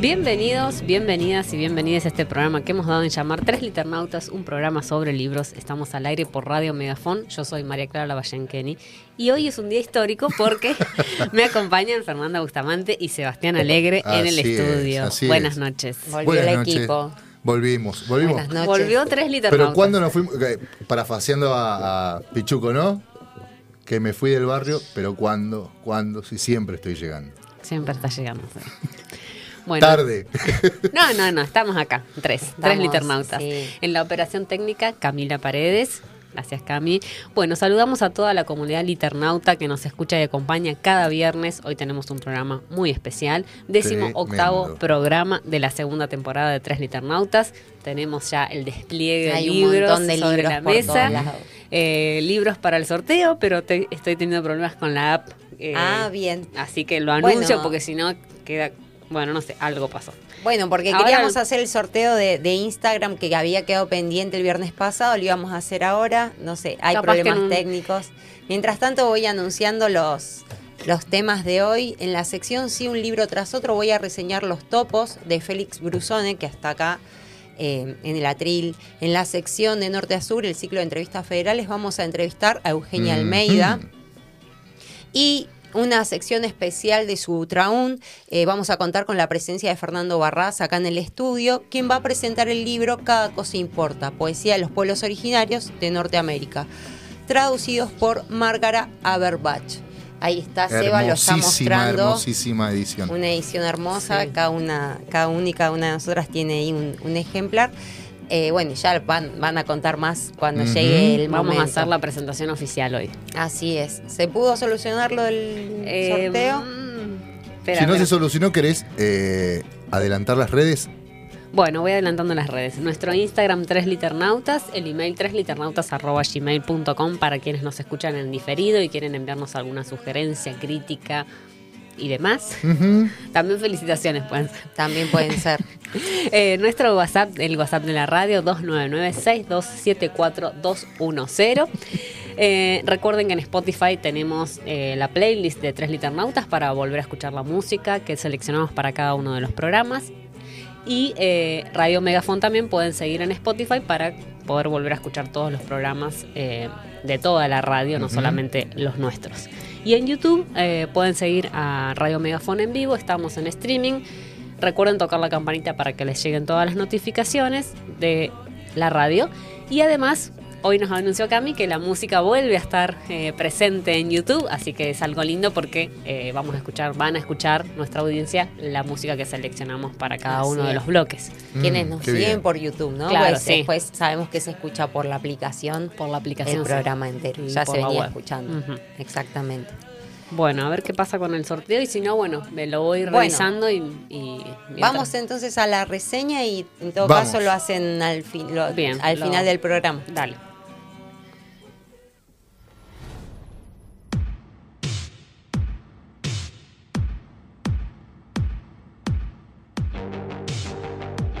Bienvenidos, bienvenidas y bienvenidas a este programa que hemos dado en llamar Tres Liternautas, un programa sobre libros. Estamos al aire por Radio Megafón. Yo soy María Clara Lavallenqueni y hoy es un día histórico porque me acompañan Fernanda Bustamante y Sebastián Alegre en el estudio. Buenas noches. Volvió el equipo. Volvimos, volvimos. Volvió Tres Liternautas. Pero cuando nos fuimos, parafaseando a, a Pichuco, ¿no? Que me fui del barrio, pero cuando, cuando, si siempre estoy llegando. Siempre está llegando. Tarde. No, no, no, estamos acá, tres, tres liternautas. En la operación técnica, Camila Paredes. Gracias, Cami. Bueno, saludamos a toda la comunidad liternauta que nos escucha y acompaña cada viernes. Hoy tenemos un programa muy especial, décimo octavo programa de la segunda temporada de Tres Liternautas. Tenemos ya el despliegue de libros de sobre libros la mesa. Eh, libros para el sorteo, pero estoy teniendo problemas con la app. Eh, ah, bien. Así que lo anuncio porque si no queda bueno, no sé, algo pasó. Bueno, porque queríamos hacer el sorteo de, Instagram que había quedado pendiente el viernes pasado, lo íbamos a hacer ahora, no sé, hay problemas técnicos. Mientras tanto voy anunciando los, los temas de hoy. En la sección Sí, un libro tras otro voy a reseñar los topos de Félix Brusone, que hasta acá eh, en el atril. En la sección de Norte a Sur, el ciclo de entrevistas federales, vamos a entrevistar a Eugenia Mm. Almeida. Y una sección especial de su Traún. Eh, vamos a contar con la presencia de Fernando Barras acá en el estudio, quien va a presentar el libro Cada cosa importa, poesía de los pueblos originarios de Norteamérica, traducidos por Márgara Aberbach. Ahí está Seba, lo está mostrando. Hermosísima edición. Una edición hermosa, cada una, cada una y cada una de nosotras tiene ahí un, un ejemplar. Eh, bueno, ya van, van a contar más cuando llegue el Vamos momento. a hacer la presentación oficial hoy. Así es. ¿Se pudo solucionar lo del Eh, sorteo? mm, espera, si no espera. se solucionó, ¿querés eh, adelantar las redes? Bueno, voy adelantando las redes. Nuestro Instagram 3 liternautas, el email 3liternautas.gmail.com para quienes nos escuchan en diferido y quieren enviarnos alguna sugerencia, crítica y demás. También felicitaciones pueden ser. También pueden ser. Eh, nuestro WhatsApp, el WhatsApp de la radio, 299-6274-210. Eh, recuerden que en Spotify tenemos eh, la playlist de Tres Liternautas para volver a escuchar la música que seleccionamos para cada uno de los programas. Y eh, Radio Megafon también pueden seguir en Spotify para poder volver a escuchar todos los programas eh, de toda la radio, no solamente los nuestros. Y en YouTube eh, pueden seguir a Radio Megafon en vivo, estamos en streaming. Recuerden tocar la campanita para que les lleguen todas las notificaciones de la radio. Y además, hoy nos anunció Cami que la música vuelve a estar eh, presente en YouTube, así que es algo lindo porque eh, vamos a escuchar, van a escuchar nuestra audiencia la música que seleccionamos para cada Así uno de los bloques. Quienes Mm, nos qué siguen bien. por YouTube, ¿no? Claro, Pues sí. Después sabemos que se escucha por la aplicación, Por la aplicación. el sí. programa entero. Y Ya por se venía web. escuchando. Exactamente. Bueno, a ver qué pasa con el sorteo y si no, bueno, me lo voy Bueno. revisando y, y mientras- Vamos entonces a la reseña y en todo Vamos. caso lo hacen al, fin, lo- Bien, al lo- final del programa. Dale.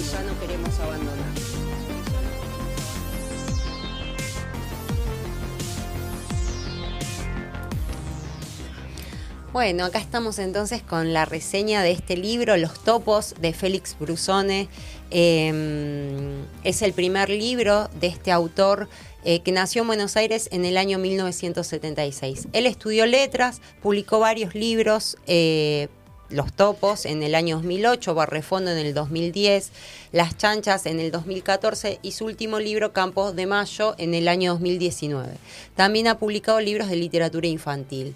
Ya no queremos abandonar. Bueno, acá estamos entonces con la reseña de este libro, Los topos, de Félix Brusone. Em, es el primer libro de este autor eh, que nació en Buenos Aires en el año 1976. Él estudió letras, publicó varios libros. Eh, los Topos en el año 2008, Barrefondo en el 2010, Las Chanchas en el 2014 y su último libro, Campos de Mayo, en el año 2019. También ha publicado libros de literatura infantil.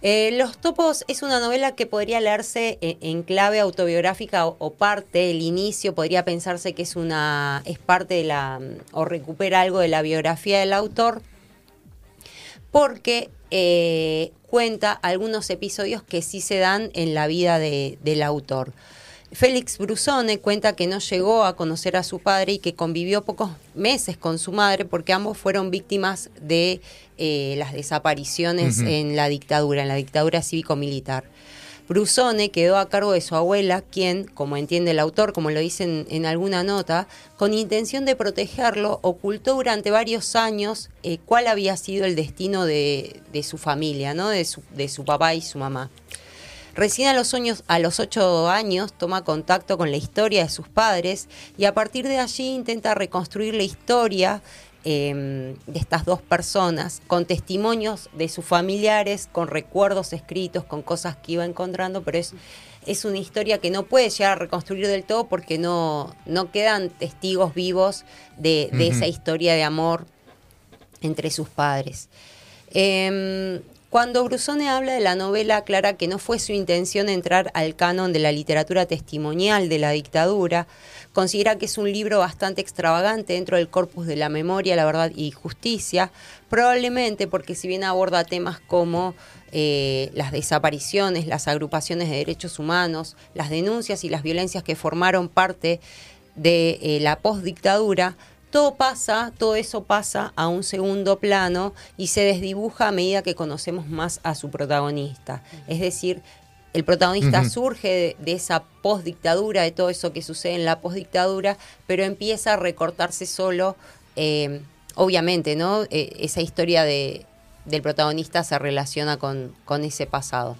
Eh, Los Topos es una novela que podría leerse en, clave autobiográfica o, parte, el inicio podría pensarse que es una es parte de la o recupera algo de la biografía del autor, porque eh, cuenta algunos episodios que sí se dan en la vida del autor. Félix Brusone cuenta que no llegó a conocer a su padre y que convivió pocos meses con su madre porque ambos fueron víctimas de eh, las desapariciones en la dictadura, en la dictadura cívico-militar. Brusone quedó a cargo de su abuela, quien, como entiende el autor, como lo dice en, alguna nota, con intención de protegerlo, ocultó durante varios años eh, cuál había sido el destino de, su familia, ¿no? de, su, de papá y su mamá. Recién los, a los ocho años toma contacto con la historia de sus padres y a partir de allí intenta reconstruir la historia em, de estas dos personas, con testimonios de sus familiares, con recuerdos escritos, con cosas que iba encontrando, pero es, es una historia que no puede llegar a reconstruir del todo porque no, no quedan testigos vivos de, esa historia de amor entre sus padres. Em, cuando Brusone habla de la novela, aclara que no fue su intención entrar al canon de la literatura testimonial de la dictadura. Considera que es un libro bastante extravagante dentro del corpus de la memoria, la verdad y justicia, probablemente porque si bien aborda temas como eh, las desapariciones, las agrupaciones de derechos humanos, las denuncias y las violencias que formaron parte de eh, la postdictadura, todo pasa, todo eso pasa a un segundo plano y se desdibuja a medida que conocemos más a su protagonista. Es decir, el protagonista surge de, esa postdictadura, de todo eso que sucede en la postdictadura, pero empieza a recortarse solo, eh, obviamente, ¿no? Eh, esa historia de, del protagonista se relaciona con, con ese pasado.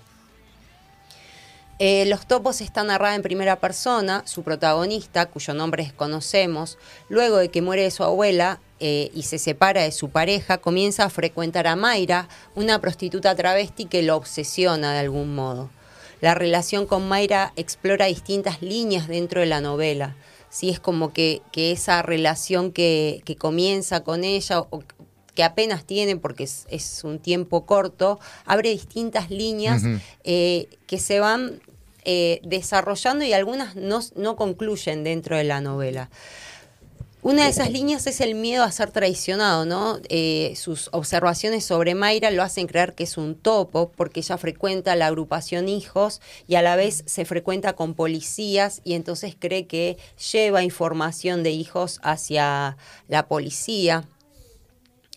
Eh, los topos están narrada en primera persona, su protagonista, cuyo nombre desconocemos, luego de que muere su abuela eh, y se separa de su pareja, comienza a frecuentar a Mayra, una prostituta travesti que lo obsesiona de algún modo. La relación con Mayra explora distintas líneas dentro de la novela. Sí, es como que, esa relación que, comienza con ella, o que apenas tiene porque es, un tiempo corto, abre distintas líneas eh, que se van eh, desarrollando y algunas no, concluyen dentro de la novela. Una de esas líneas es el miedo a ser traicionado, ¿no? Eh, sus observaciones sobre Mayra lo hacen creer que es un topo, porque ella frecuenta la agrupación Hijos y a la vez se frecuenta con policías y entonces cree que lleva información de hijos hacia la policía.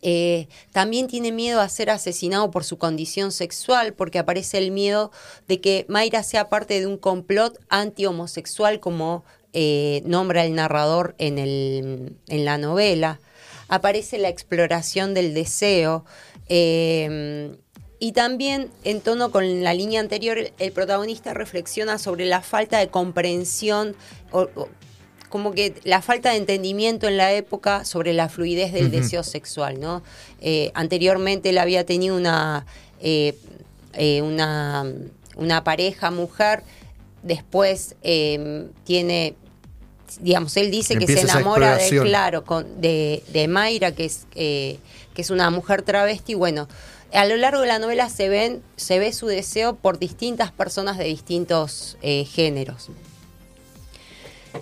Eh, también tiene miedo a ser asesinado por su condición sexual, porque aparece el miedo de que Mayra sea parte de un complot anti-homosexual, como eh, nombra el narrador en, el, en, la novela. Aparece la exploración del deseo. Eh, y también, en tono con la línea anterior, el protagonista reflexiona sobre la falta de comprensión como que la falta de entendimiento en la época sobre la fluidez del deseo sexual, ¿no? Eh, anteriormente él había tenido una, eh, eh, una, una, pareja mujer, después tiene, digamos, él dice que se enamora de, claro, con, de, de, Mayra, que es, que es una mujer travesti, bueno, a lo largo de la novela se, ven, se ve su deseo por distintas personas de distintos géneros.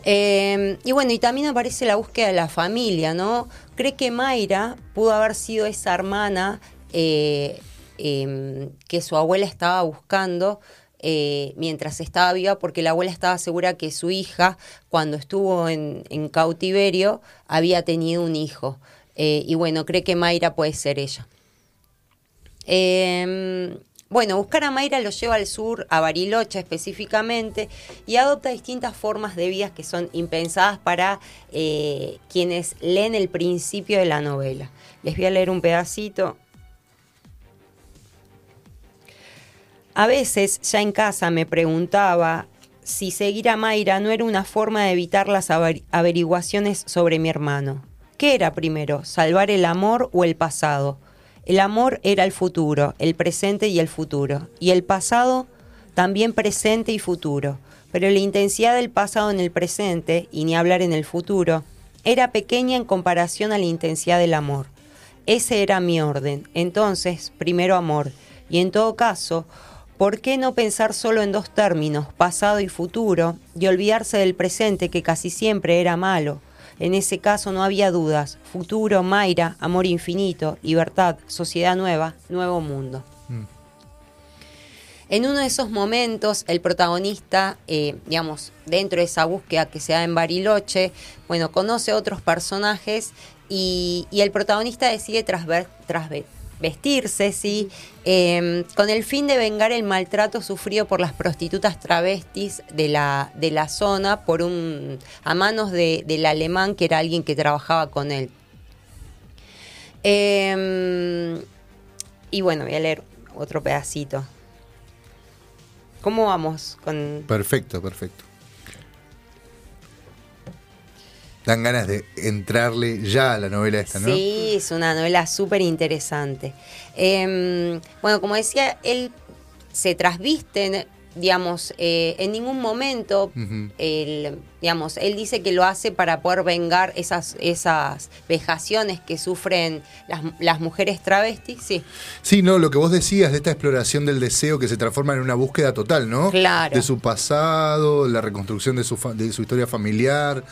Em, y bueno, y también aparece la búsqueda de la familia, ¿no? Cree que Mayra pudo haber sido esa hermana eh, em, que su abuela estaba buscando eh, mientras estaba viva, porque la abuela estaba segura que su hija, cuando estuvo en, cautiverio, había tenido un hijo. Eh, y bueno, cree que Mayra puede ser ella. Em, bueno, buscar a Mayra lo lleva al sur, a Bariloche específicamente, y adopta distintas formas de vida que son impensadas para eh, quienes leen el principio de la novela. Les voy a leer un pedacito. A veces, ya en casa, me preguntaba si seguir a Mayra no era una forma de evitar las averiguaciones sobre mi hermano. ¿Qué era primero, salvar el amor o el pasado? El amor era el futuro, el presente y el futuro, y el pasado también presente y futuro, pero la intensidad del pasado en el presente, y ni hablar en el futuro, era pequeña en comparación a la intensidad del amor. Ese era mi orden, entonces, primero amor, y en todo caso, ¿Por qué no pensar solo en dos términos, pasado y futuro, y olvidarse del presente que casi siempre era malo? En ese caso no había dudas. Futuro, Mayra, amor infinito, libertad, sociedad nueva, nuevo mundo. Mm. En uno de esos momentos, el protagonista, eh, digamos, dentro de esa búsqueda que se da en Bariloche, bueno, conoce a otros personajes y, el protagonista decide trasver, trasver, vestirse, ¿sí? Em, con el fin de vengar el maltrato sufrido por las prostitutas travestis de la, de la zona por un, a manos del alemán que era alguien que trabajaba con él. Em, y bueno, voy a leer otro pedacito. ¿Cómo vamos con...? Perfecto, perfecto. Dan ganas de entrarle ya a la novela esta, ¿no? Sí, es una novela súper interesante. Em, bueno, como decía, él se trasviste, digamos, eh, en ningún momento, digamos, él dice que lo hace para poder vengar esas, esas vejaciones que sufren las, mujeres travestis, sí. Sí, no, lo que vos decías de esta exploración del deseo que se transforma en una búsqueda total, ¿no? Claro. De su pasado, la reconstrucción de su, de su historia familiar.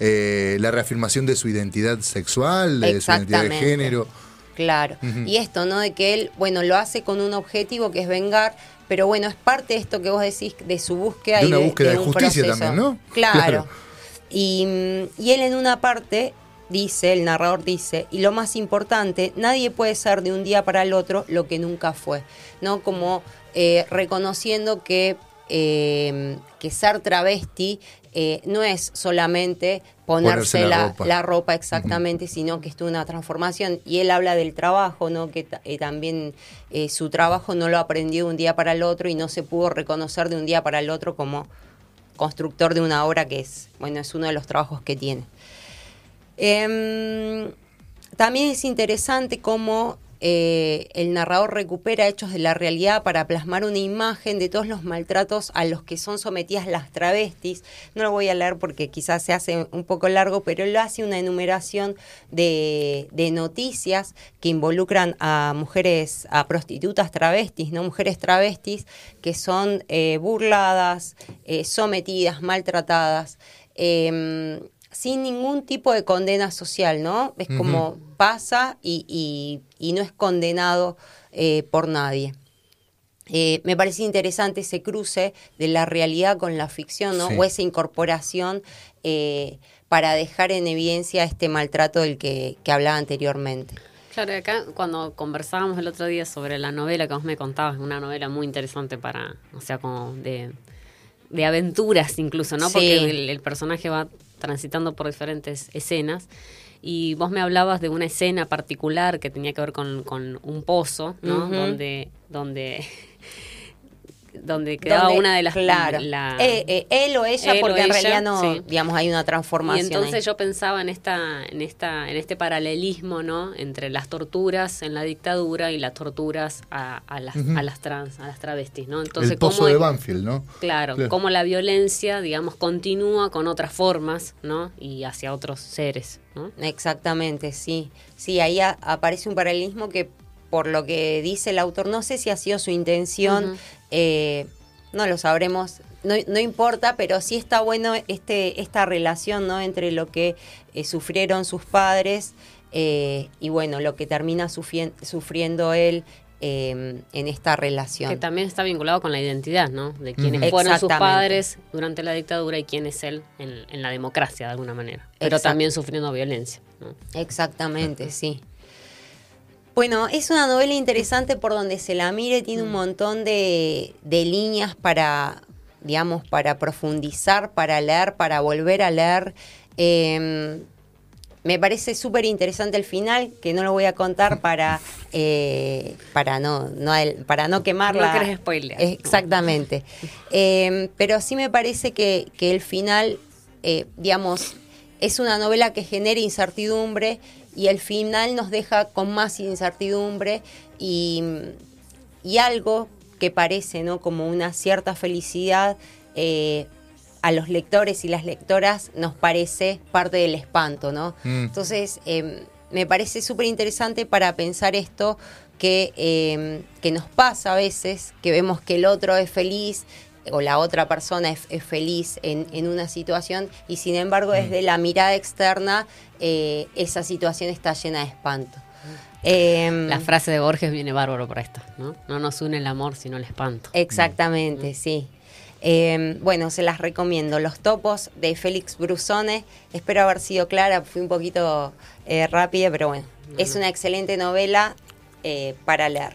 Eh, la reafirmación de su identidad sexual, de su identidad de género. Claro. Y esto, ¿no? De que él, bueno, lo hace con un objetivo que es vengar, pero bueno, es parte de esto que vos decís de su búsqueda de una y de, búsqueda de, justicia también, ¿no? Claro. Y, y él en una parte dice, el narrador dice, y lo más importante, nadie puede ser de un día para el otro lo que nunca fue, ¿no? Como eh, reconociendo que, eh, que ser travesti eh, no es solamente ponerse, la, ropa. exactamente, sino que es una transformación. Y él habla del trabajo, ¿no? que eh, también eh, su trabajo no lo aprendió de un día para el otro y no se pudo reconocer de un día para el otro como constructor de una obra que es, bueno, es uno de los trabajos que tiene. Em, también es interesante cómo eh, el narrador recupera hechos de la realidad para plasmar una imagen de todos los maltratos a los que son sometidas las travestis. No lo voy a leer porque quizás se hace un poco largo, pero él hace una enumeración de, noticias que involucran a mujeres, a prostitutas travestis, ¿no? Mujeres travestis que son eh, burladas, eh, sometidas, maltratadas. Sin ningún tipo de condena social, ¿no? Es como pasa y, no es condenado eh, por nadie. Eh, me parece interesante ese cruce de la realidad con la ficción, ¿no? O esa incorporación eh, para dejar en evidencia este maltrato del que, hablaba anteriormente. Claro, acá cuando conversábamos el otro día sobre la novela que vos me contabas, una novela muy interesante para, o sea, como de, aventuras incluso, ¿no? Porque el, personaje va transitando por diferentes escenas. Y vos me hablabas de una escena particular que tenía que ver con, con un pozo, ¿no? Donde, donde donde quedaba una de las claro. eh, eh, él o ella porque en realidad no digamos hay una transformación y entonces yo pensaba en esta en esta en este paralelismo no entre las torturas en la dictadura y las torturas a, las, a las trans a las travestis no entonces el pozo de Banfield no claro, claro. cómo la violencia digamos continúa con otras formas no y hacia otros seres ¿no? exactamente sí. Sí ahí aparece un paralelismo que por lo que dice el autor, no sé si ha sido su intención, eh, no lo sabremos, no, importa, pero sí está bueno este, esta relación ¿no? entre lo que eh, sufrieron sus padres eh, y bueno, lo que termina sufriendo él en esta relación. Que también está vinculado con la identidad, ¿no? De quiénes fueron sus padres durante la dictadura y quién es él en, la democracia, de alguna manera. Pero también sufriendo violencia. Exactamente, sí. Bueno, es una novela interesante por donde se la mire, tiene un mm. montón de, líneas para, digamos, para profundizar, para leer, para volver a leer. Em, me parece súper interesante el final, que no lo voy a contar para, eh, para, no, no, para no quemarla. No querés spoiler. Exactamente. Em, pero sí me parece que, el final, eh, digamos, es una novela que genera incertidumbre y el final nos deja con más incertidumbre y, algo que parece ¿no? como una cierta felicidad eh, a los lectores y las lectoras nos parece parte del espanto, ¿no? Mm. Entonces, em, me parece súper interesante para pensar esto que, em, que nos pasa a veces, que vemos que el otro es feliz o la otra persona es, feliz en, una situación y sin embargo desde mm. la mirada externa eh, esa situación está llena de espanto. Em, la frase de Borges viene bárbaro para esto, ¿no? No nos une el amor sino el espanto. Exactamente, mm. sí. Em, bueno, se las recomiendo. Los topos de Félix Brusone. Espero haber sido clara, fui un poquito eh, rápida, pero bueno, es una excelente novela eh, para leer.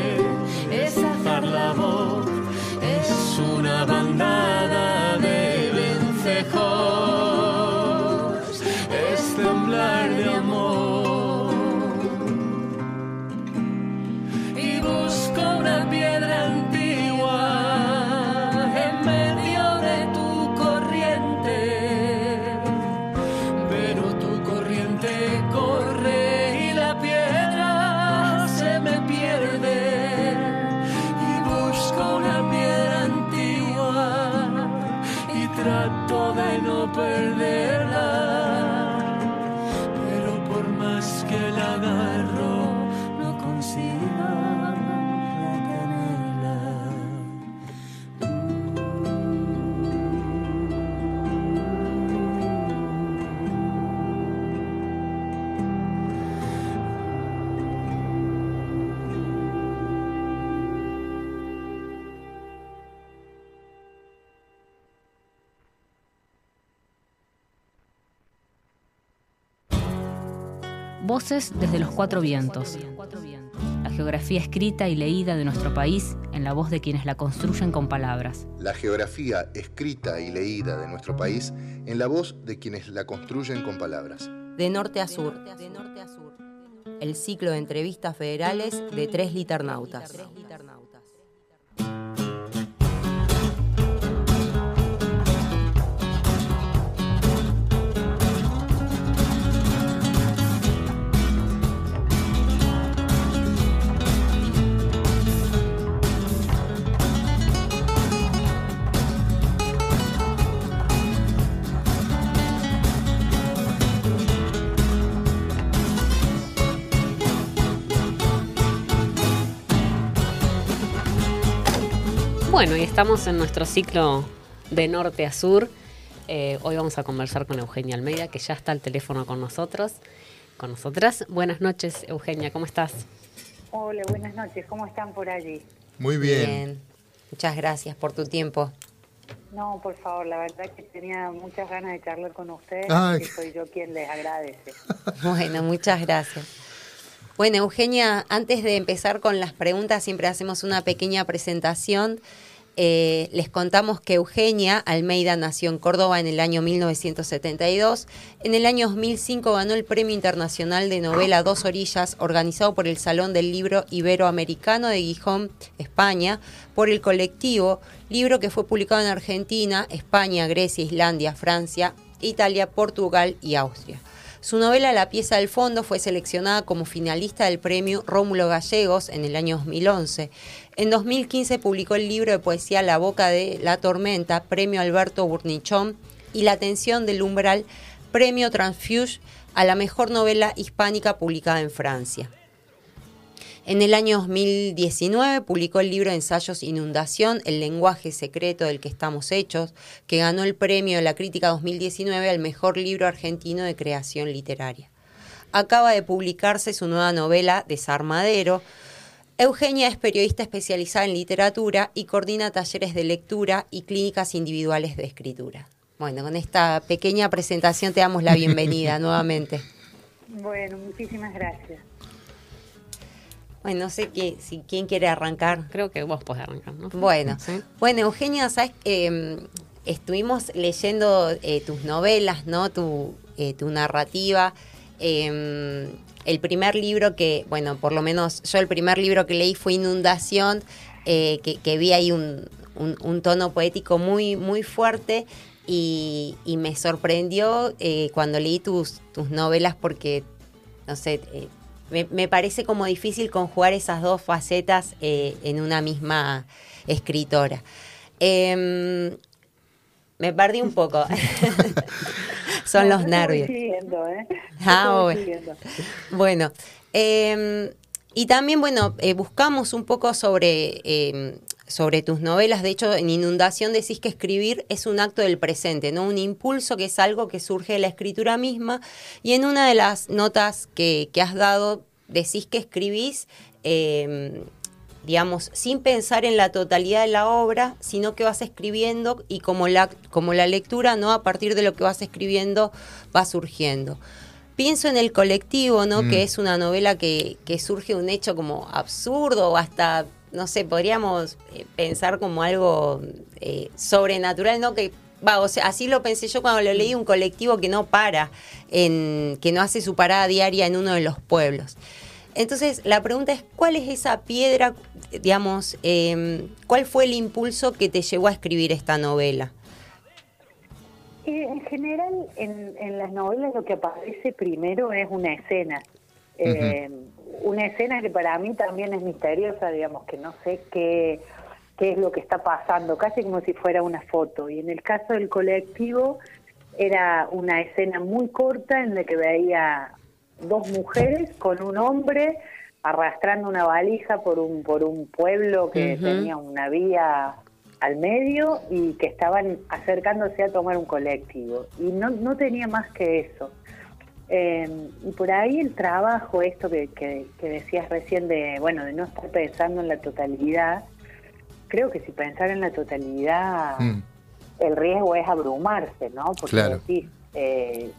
desde los cuatro vientos. La geografía escrita y leída de nuestro país en la voz de quienes la construyen con palabras. La geografía escrita y leída de nuestro país en la voz de quienes la construyen con palabras. De norte a sur. El ciclo de entrevistas federales de tres liternautas. Bueno, y estamos en nuestro ciclo de norte a sur. Eh, hoy vamos a conversar con Eugenia Almeida, que ya está al teléfono con nosotros, con nosotras. Buenas noches, Eugenia, ¿cómo estás? Hola, buenas noches, ¿cómo están por allí? Muy bien. Muchas gracias por tu tiempo. No, por favor, la verdad que tenía muchas ganas de charlar con ustedes y soy yo quien les agradece. bueno, muchas gracias. Bueno, Eugenia, antes de empezar con las preguntas, siempre hacemos una pequeña presentación eh, les contamos que Eugenia Almeida nació en Córdoba en el año 1972. En el año 2005 ganó el Premio Internacional de Novela Dos Orillas, organizado por el Salón del Libro Iberoamericano de Gijón, España, por el colectivo, libro que fue publicado en Argentina, España, Grecia, Islandia, Francia, Italia, Portugal y Austria. Su novela La pieza del fondo fue seleccionada como finalista del premio Rómulo Gallegos en el año 2011. En 2015 publicó el libro de poesía La boca de la tormenta, premio Alberto Burnichón, y La tensión del umbral, premio Transfuge a la mejor novela hispánica publicada en Francia. En el año 2019 publicó el libro ensayos Inundación, el lenguaje secreto del que estamos hechos, que ganó el premio de la crítica 2019 al mejor libro argentino de creación literaria. Acaba de publicarse su nueva novela Desarmadero. Eugenia es periodista especializada en literatura y coordina talleres de lectura y clínicas individuales de escritura. Bueno, con esta pequeña presentación te damos la bienvenida nuevamente. Bueno, muchísimas gracias. Bueno, no sé qué, si quién quiere arrancar. Creo que vos podés arrancar, ¿no? Bueno, bueno Eugenia, sabes em, estuvimos leyendo eh, tus novelas, ¿no? Tu, eh, tu narrativa. Em, el primer libro que, bueno, por lo menos yo el primer libro que leí fue Inundación, eh, que, vi ahí un, tono poético muy, muy fuerte y, me sorprendió cuando leí tus, tus novelas porque, no sé, me, parece como difícil conjugar esas dos facetas eh, en una misma escritora. Em, me perdí un poco. Son los nervios. ¿eh? Ah, bueno. Em, y también, bueno, eh, buscamos un poco sobre, em, sobre tus novelas. De hecho, en Inundación decís que escribir es un acto del presente, ¿no? Un impulso que es algo que surge de la escritura misma. Y en una de las notas que, has dado, decís que escribís, em, digamos, sin pensar en la totalidad de la obra, sino que vas escribiendo y como la, como la lectura, ¿no? A partir de lo que vas escribiendo va surgiendo. Pienso en el colectivo, ¿no? Que mm. es una novela que, que surge un hecho como absurdo o hasta no sé, podríamos eh, pensar como algo eh, sobrenatural, ¿no? Que va, o sea, así lo pensé yo cuando lo leí, un colectivo que no para, en, que no hace su parada diaria en uno de los pueblos. Entonces, la pregunta es, ¿cuál es esa piedra, digamos, em, cuál fue el impulso que te llevó a escribir esta novela? Eh, en general, en, las novelas lo que aparece primero es una escena una escena que para mí también es misteriosa, digamos, que no sé qué, qué es lo que está pasando, casi como si fuera una foto. Y en el caso del colectivo era una escena muy corta en la que veía dos mujeres con un hombre arrastrando una valija por un por un pueblo que tenía una vía al medio y que estaban acercándose a tomar un colectivo y no no tenía más que eso eh, y por ahí el trabajo, esto que, que, decías recién de, bueno, de no estar pensando en la totalidad, creo que si pensar en la totalidad, mm. el riesgo es abrumarse, ¿no? Porque decís, eh,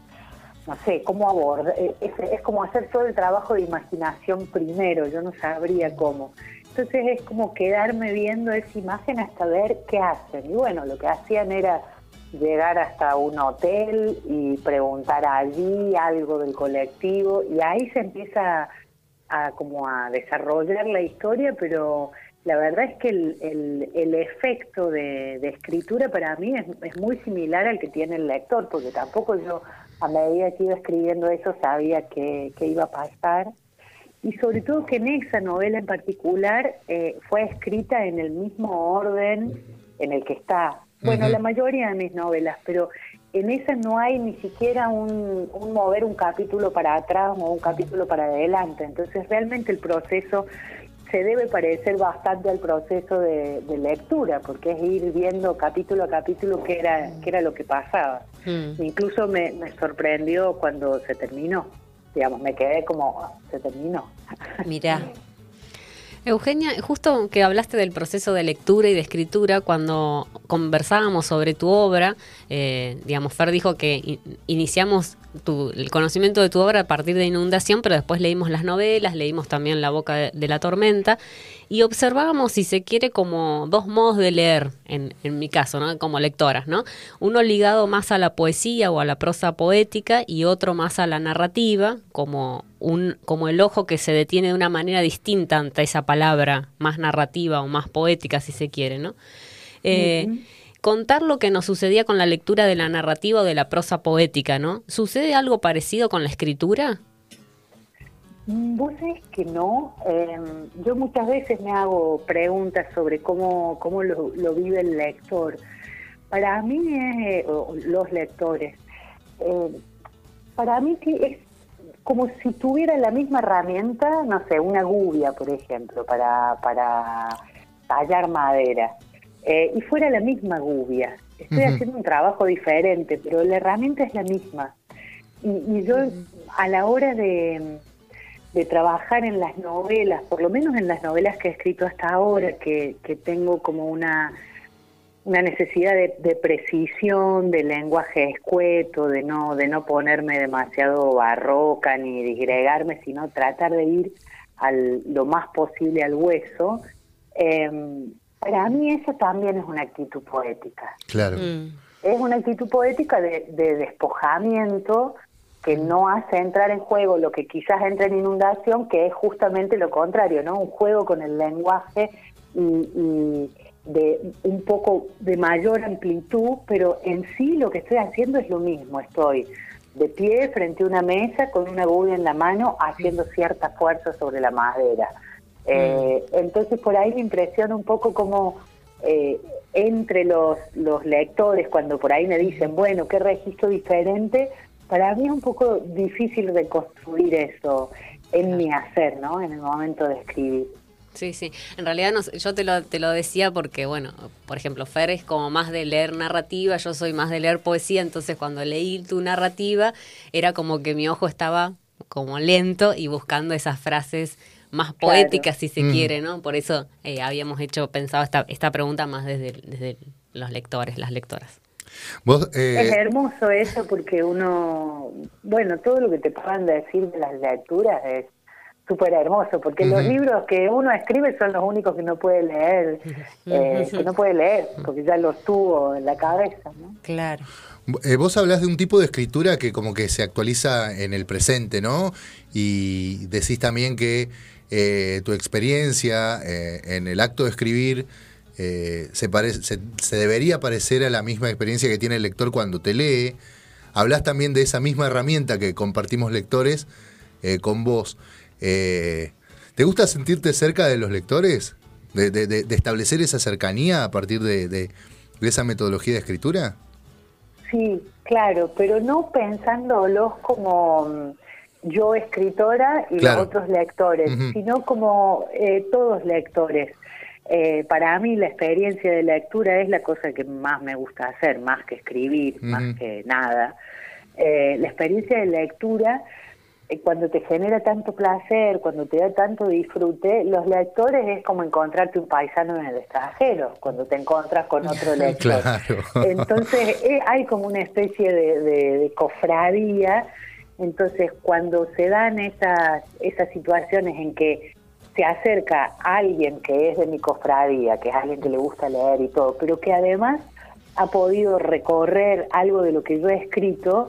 no sé, cómo abordar, eh, es, como hacer todo el trabajo de imaginación primero, yo no sabría cómo. Entonces es como quedarme viendo esa imagen hasta ver qué hacen. Y bueno, lo que hacían era llegar hasta un hotel y preguntar allí algo del colectivo y ahí se empieza a, como a desarrollar la historia, pero la verdad es que el, el, efecto de, escritura para mí es, es, muy similar al que tiene el lector, porque tampoco yo a medida que iba escribiendo eso sabía que, iba a pasar. Y sobre todo que en esa novela en particular eh, fue escrita en el mismo orden en el que está. Bueno, la mayoría de mis novelas, pero en esa no hay ni siquiera un, un, mover un capítulo para atrás o un capítulo para adelante. Entonces realmente el proceso se debe parecer bastante al proceso de, lectura, porque es ir viendo capítulo a capítulo qué era, qué era lo que pasaba. Hmm. Incluso me, sorprendió cuando se terminó. Digamos, me quedé como, se terminó. Mira. Eugenia, justo que hablaste del proceso de lectura y de escritura, cuando conversábamos sobre tu obra, eh, digamos, Fer dijo que iniciamos el conocimiento de tu obra a partir de Inundación, pero después leímos las novelas, leímos también La Boca de, la Tormenta y observábamos, si se quiere, como dos modos de leer, en, en mi caso, ¿no? como lectoras, ¿no? Uno ligado más a la poesía o a la prosa poética y otro más a la narrativa, como, un, como el ojo que se detiene de una manera distinta ante esa palabra más narrativa o más poética, si se quiere, ¿no? Eh, contar lo que nos sucedía con la lectura de la narrativa o de la prosa poética, ¿no? ¿Sucede algo parecido con la escritura? Vos sabés que no. Em, yo muchas veces me hago preguntas sobre cómo, cómo lo, vive el lector. Para mí, es, los lectores, em, para mí es como si tuviera la misma herramienta, no sé, una gubia, por ejemplo, para, para tallar madera. Eh, y fuera la misma gubia. Estoy haciendo un trabajo diferente, pero la herramienta es la misma. Y, yo a la hora de, trabajar en las novelas, por lo menos en las novelas que he escrito hasta ahora, que, tengo como una, una necesidad de, precisión, de lenguaje escueto, de no, de no ponerme demasiado barroca ni disgregarme, sino tratar de ir al, lo más posible al hueso. Eh, para mí eso también es una actitud poética. Claro. Mm. Es una actitud poética de, despojamiento que no hace entrar en juego lo que quizás entra en inundación, que es justamente lo contrario, ¿no? Un juego con el lenguaje y, de un poco de mayor amplitud, pero en sí lo que estoy haciendo es lo mismo. Estoy de pie frente a una mesa con una aguja en la mano haciendo cierta fuerza sobre la madera. Eh, entonces por ahí me impresiona un poco como eh, entre los, los lectores, cuando por ahí me dicen, bueno, qué registro diferente, para mí es un poco difícil reconstruir eso en mi hacer, ¿no? En el momento de escribir. Sí, sí. En realidad no, yo te lo, te lo decía porque, bueno, por ejemplo, Fer es como más de leer narrativa, yo soy más de leer poesía, entonces cuando leí tu narrativa era como que mi ojo estaba como lento y buscando esas frases más poética, si se quiere, ¿no? Por eso eh, habíamos hecho, pensado esta, esta pregunta más desde, desde los lectores, las lectoras. Eh, es hermoso eso porque uno, bueno, todo lo que te puedan decir de las lecturas es súper hermoso, porque los libros que uno escribe son los únicos que no puede leer, eh, que no puede leer, porque ya los tuvo en la cabeza, ¿no? Claro. vos hablas de un tipo de escritura que como que se actualiza en el presente, ¿no? Y decís también que eh, tu experiencia eh, en el acto de escribir eh, se, se, debería parecer a la misma experiencia que tiene el lector cuando te lee. Hablas también de esa misma herramienta que compartimos lectores con vos. ¿Te gusta sentirte cerca de los lectores? ¿De, establecer esa cercanía a partir de, esa metodología de escritura? Sí, claro, pero no pensándolos como yo escritora y otros lectores, sino como eh, todos lectores. Eh, para mí la experiencia de lectura es la cosa que más me gusta hacer, más que escribir, más que nada. Eh, la experiencia de lectura, cuando te genera tanto placer, cuando te da tanto disfrute, los lectores es como encontrarte un paisano en el extranjero, cuando te encuentras con otro lector. Entonces hay como una especie de, de cofradía Entonces, cuando se dan esas, esas situaciones en que se acerca alguien que es de mi cofradía, que es alguien que le gusta leer y todo, pero que además ha podido recorrer algo de lo que yo he escrito,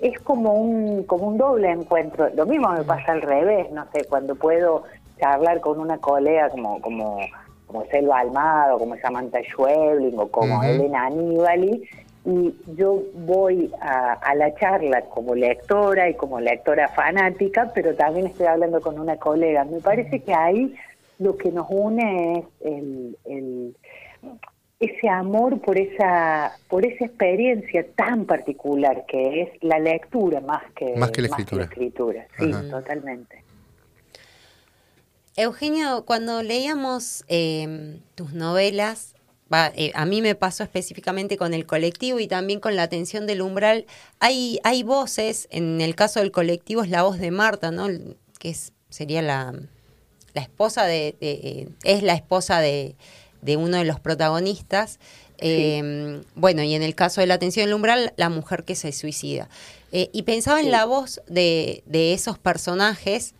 es como un, como un doble encuentro. Lo mismo me pasa al revés, no sé, cuando puedo charlar con una colega como, como, como Selva Almado, como Samantha Schwebling o como Elena Aníbali, y yo voy a, la charla como lectora y como lectora fanática, pero también estoy hablando con una colega. Me parece que ahí lo que nos une es el, ese amor por esa por esa experiencia tan particular que es la lectura más que, más que la escritura. escritura. Sí, totalmente. Eugenio, cuando leíamos eh, tus novelas, eh, a mí me pasó específicamente con el colectivo y también con la atención del umbral. Hay, hay voces, en el caso del colectivo es la voz de Marta, ¿no? Que es, sería la, la esposa de, eh, es la esposa de, de, uno de los protagonistas. Em, bueno, y en el caso de la atención del umbral, la mujer que se suicida. Eh, y pensaba en la voz de, de esos personajes,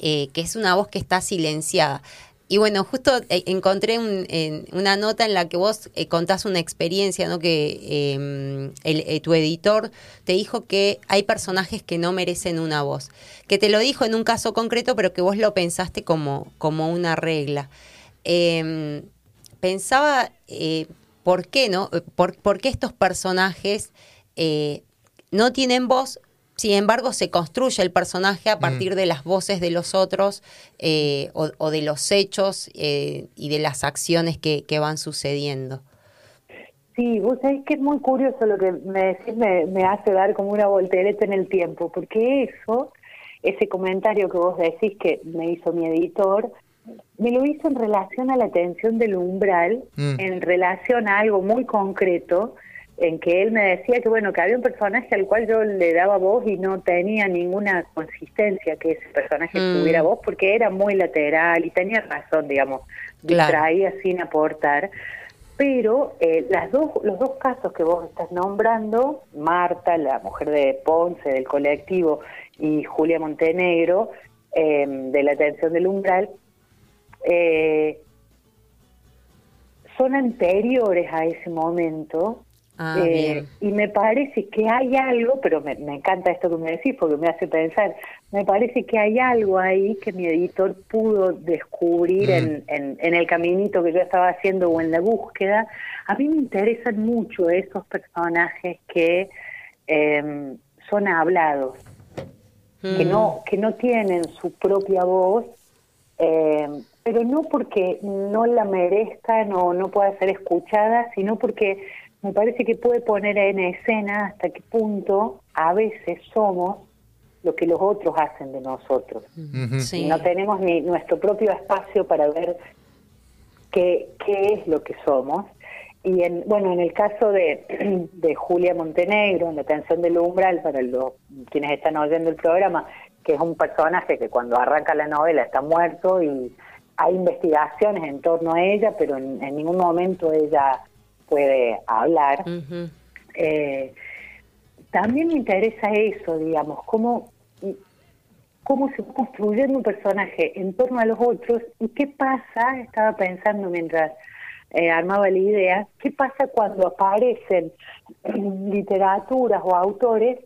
que es una voz que está silenciada. Y bueno, justo eh, encontré una nota en la que vos eh, contás una experiencia, ¿no? Que em, eh, tu editor te dijo que hay personajes que no merecen una voz. Que te lo dijo en un caso concreto, pero que vos lo pensaste como, como una regla. Em, pensaba, ¿por qué, no? ¿Por, por qué estos personajes no tienen voz sin embargo, se construye el personaje a partir mm. de las voces de los otros eh, o, de los hechos eh, y de las acciones que, van sucediendo. Sí, vos sabés que es muy curioso lo que me decís, me, hace dar como una voltereta en el tiempo, porque eso, ese comentario que vos decís que me hizo mi editor, me lo hizo en relación a la atención del umbral, mm. en relación a algo muy concreto en que él me decía que bueno que había un personaje al cual yo le daba voz y no tenía ninguna consistencia que ese personaje mm. tuviera voz porque era muy lateral y tenía razón digamos distraía sin aportar pero eh, las dos los dos casos que vos estás nombrando Marta la mujer de Ponce del colectivo y Julia Montenegro em, de la atención del umbral eh, son anteriores a ese momento Ah, eh, y me parece que hay algo, pero me, encanta esto que me decís porque me hace pensar, me parece que hay algo ahí que mi editor pudo descubrir en, en, el caminito que yo estaba haciendo o en la búsqueda. A mí me interesan mucho esos personajes que em, son hablados, que, no, mm. que no tienen su propia voz, em, pero no porque no la merezcan o no pueda ser escuchada, sino porque me parece que puede poner en escena hasta qué punto a veces somos lo que los otros hacen de nosotros. No tenemos ni nuestro propio espacio para ver qué, qué es lo que somos. Y en, bueno, en el caso de, de Julia Montenegro, en la atención del umbral, para los, quienes están oyendo el programa, que es un personaje que cuando arranca la novela está muerto y hay investigaciones en torno a ella, pero en ningún momento ella puede hablar. Eh, también me interesa eso, digamos, cómo, cómo se va construyendo un personaje en torno a los otros y qué pasa, estaba pensando mientras eh, armaba la idea, qué pasa cuando aparecen literaturas o autores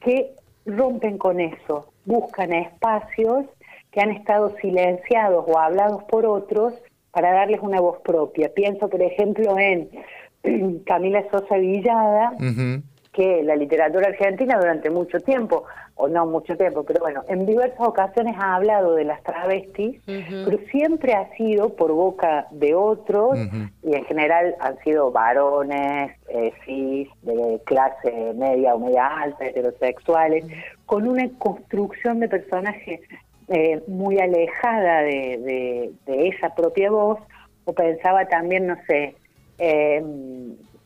que rompen con eso, buscan espacios que han estado silenciados o hablados por otros para darles una voz propia. Pienso, por ejemplo, en Camila Sosa Villada, que la literatura argentina durante mucho tiempo, o no mucho tiempo, pero bueno, en diversas ocasiones ha hablado de las travestis, pero siempre ha sido por boca de otros, y en general han sido varones, eh, cis, de clase media o media alta, heterosexuales, con una construcción de personajes eh, muy alejada de, de, esa propia voz, o pensaba también, no sé, eh,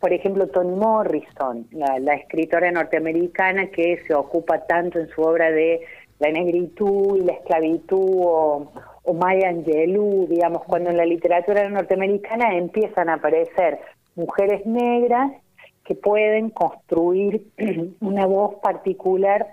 por ejemplo, Toni Morrison, la, escritora norteamericana que se ocupa tanto en su obra de la negritud y la esclavitud, o, Maya Angelou, digamos, cuando en la literatura norteamericana empiezan a aparecer mujeres negras que pueden construir una voz particular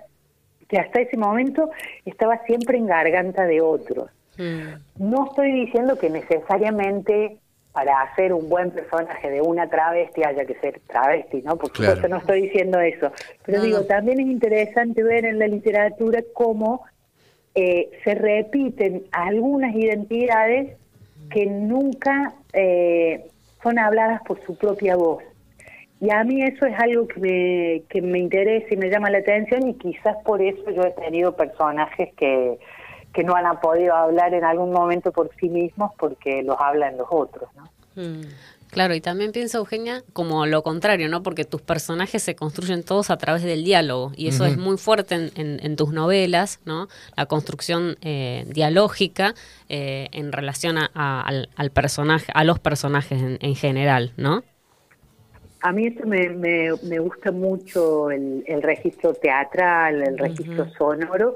que hasta ese momento estaba siempre en garganta de otros. Mm. No estoy diciendo que necesariamente para hacer un buen personaje de una travesti haya que ser travesti, ¿no? Porque yo no estoy diciendo eso. Pero digo, también es interesante ver en la literatura cómo eh, se repiten algunas identidades que nunca eh, son habladas por su propia voz. Y a mí eso es algo que me, que me interesa y me llama la atención y quizás por eso yo he tenido personajes que, que no han podido hablar en algún momento por sí mismos porque los hablan los otros, ¿no? Mm. Claro, y también pienso, Eugenia, como lo contrario, ¿no? Porque tus personajes se construyen todos a través del diálogo, y eso es muy fuerte en, en, tus novelas, ¿no? La construcción eh, dialógica eh, en relación a, al, personaje, a los personajes en, general, ¿no? A mí esto me, me, me gusta mucho el, el, registro teatral, el registro sonoro,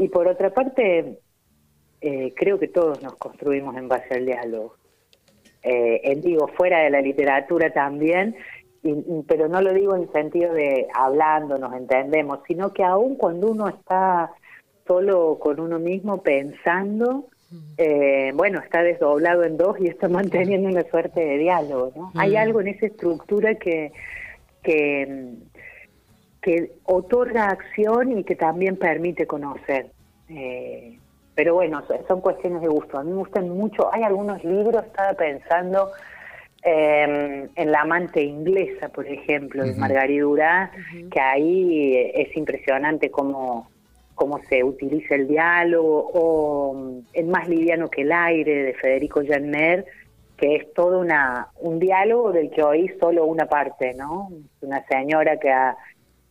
y por otra parte, eh, creo que todos nos construimos en base al diálogo. Eh, digo, fuera de la literatura también, pero no lo digo en el sentido de hablando, nos entendemos, sino que aún cuando uno está solo con uno mismo pensando, eh, bueno, está desdoblado en dos y está manteniendo una suerte de diálogo, ¿no? Hay algo en esa estructura que, que, que otorga acción y que también permite conocer. Eh, pero bueno, son cuestiones de gusto. A mí me gustan mucho, hay algunos libros, estaba pensando em, en La amante inglesa, por ejemplo, de Margarita Durá, que ahí es impresionante cómo, cómo se utiliza el diálogo, o El más liviano que el aire, de Federico Janner, que es todo una, un diálogo del que oí solo una parte, ¿no? Una señora que ha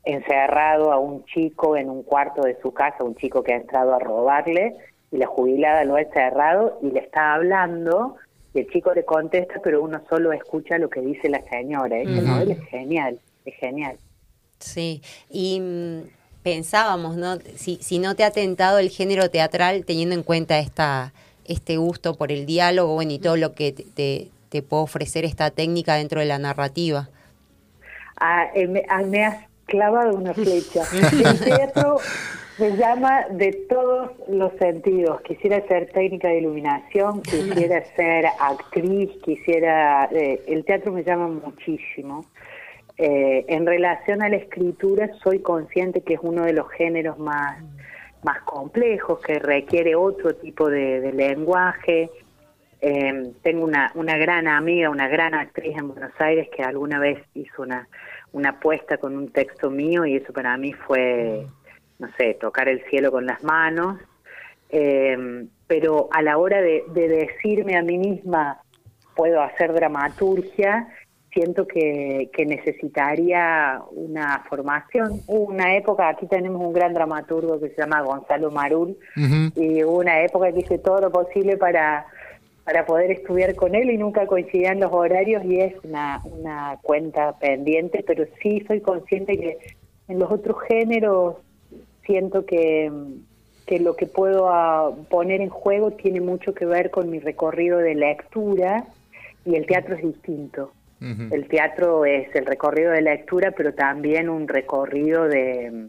encerrado a un chico en un cuarto de su casa, un chico que ha entrado a robarle, y la jubilada lo ha cerrado y le está hablando, y el chico le contesta, pero uno solo escucha lo que dice la señora. Esa novela es genial, es genial. Sí, y mm, pensábamos, ¿no? Si, si no te ha tentado el género teatral, teniendo en cuenta esta este gusto por el diálogo, bueno, y todo lo que te, te, puede ofrecer esta técnica dentro de la narrativa. Ah, eh, me, ah, me, has clavado una flecha. El teatro me llama de todos los sentidos. Quisiera ser técnica de iluminación, quisiera ser actriz, quisiera... Eh, el teatro me llama muchísimo. Eh, en relación a la escritura, soy consciente que es uno de los géneros más, más complejos, que requiere otro tipo de, lenguaje. Eh, tengo una, una gran amiga, una gran actriz en Buenos Aires que alguna vez hizo una una apuesta con un texto mío y eso para mí fue, no sé, tocar el cielo con las manos. Em, pero a la hora de, decirme a mí misma, puedo hacer dramaturgia, siento que, que, necesitaría una formación. Hubo una época, aquí tenemos un gran dramaturgo que se llama Gonzalo Marul, y hubo una época que hice todo lo posible para para poder estudiar con él y nunca coincidían los horarios y es una, una cuenta pendiente, pero sí soy consciente que en los otros géneros siento que, que lo que puedo ah, poner en juego tiene mucho que ver con mi recorrido de lectura y el teatro es distinto. El teatro es el recorrido de lectura, pero también un recorrido de,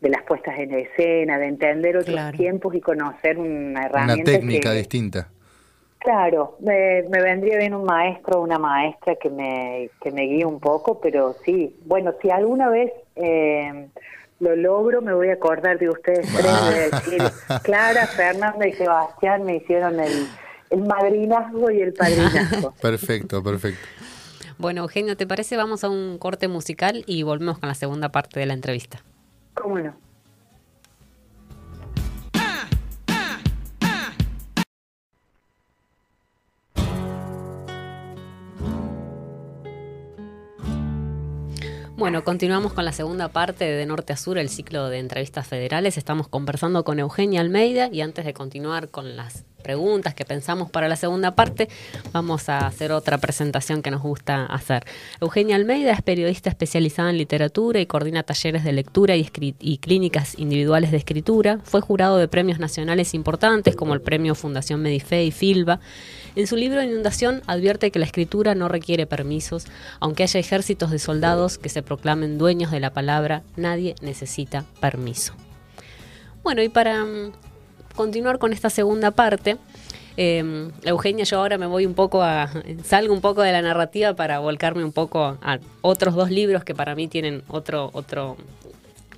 de las puestas en escena, de entender otros tiempos y conocer una herramienta. Una técnica distinta. Claro, me, vendría bien un maestro o una maestra que me, que me guíe un poco, pero sí, bueno, si alguna vez eh, lo logro, me voy a acordar de ustedes tres, de decir, Clara, Fernanda y Sebastián me hicieron el, el madrinazgo y el padrinazgo. perfecto, perfecto. Bueno, Eugenio, ¿te parece? Vamos a un corte musical y volvemos con la segunda parte de la entrevista. ¿Cómo no? Bueno, continuamos con la segunda parte de, Norte a Sur, el ciclo de entrevistas federales. Estamos conversando con Eugenia Almeida y antes de continuar con las preguntas que pensamos para la segunda parte, vamos a hacer otra presentación que nos gusta hacer. Eugenia Almeida es periodista especializada en literatura y coordina talleres de lectura y, y clínicas individuales de escritura. Fue jurado de premios nacionales importantes como el premio Fundación Medife y Filba en su libro Inundación advierte que la escritura no requiere permisos, aunque haya ejércitos de soldados que se proclamen dueños de la palabra, nadie necesita permiso. Bueno, y para mm, continuar con esta segunda parte, eh, Eugenia, yo ahora me voy un poco a. salgo un poco de la narrativa para volcarme un poco a otros dos libros que para mí tienen otro, otro,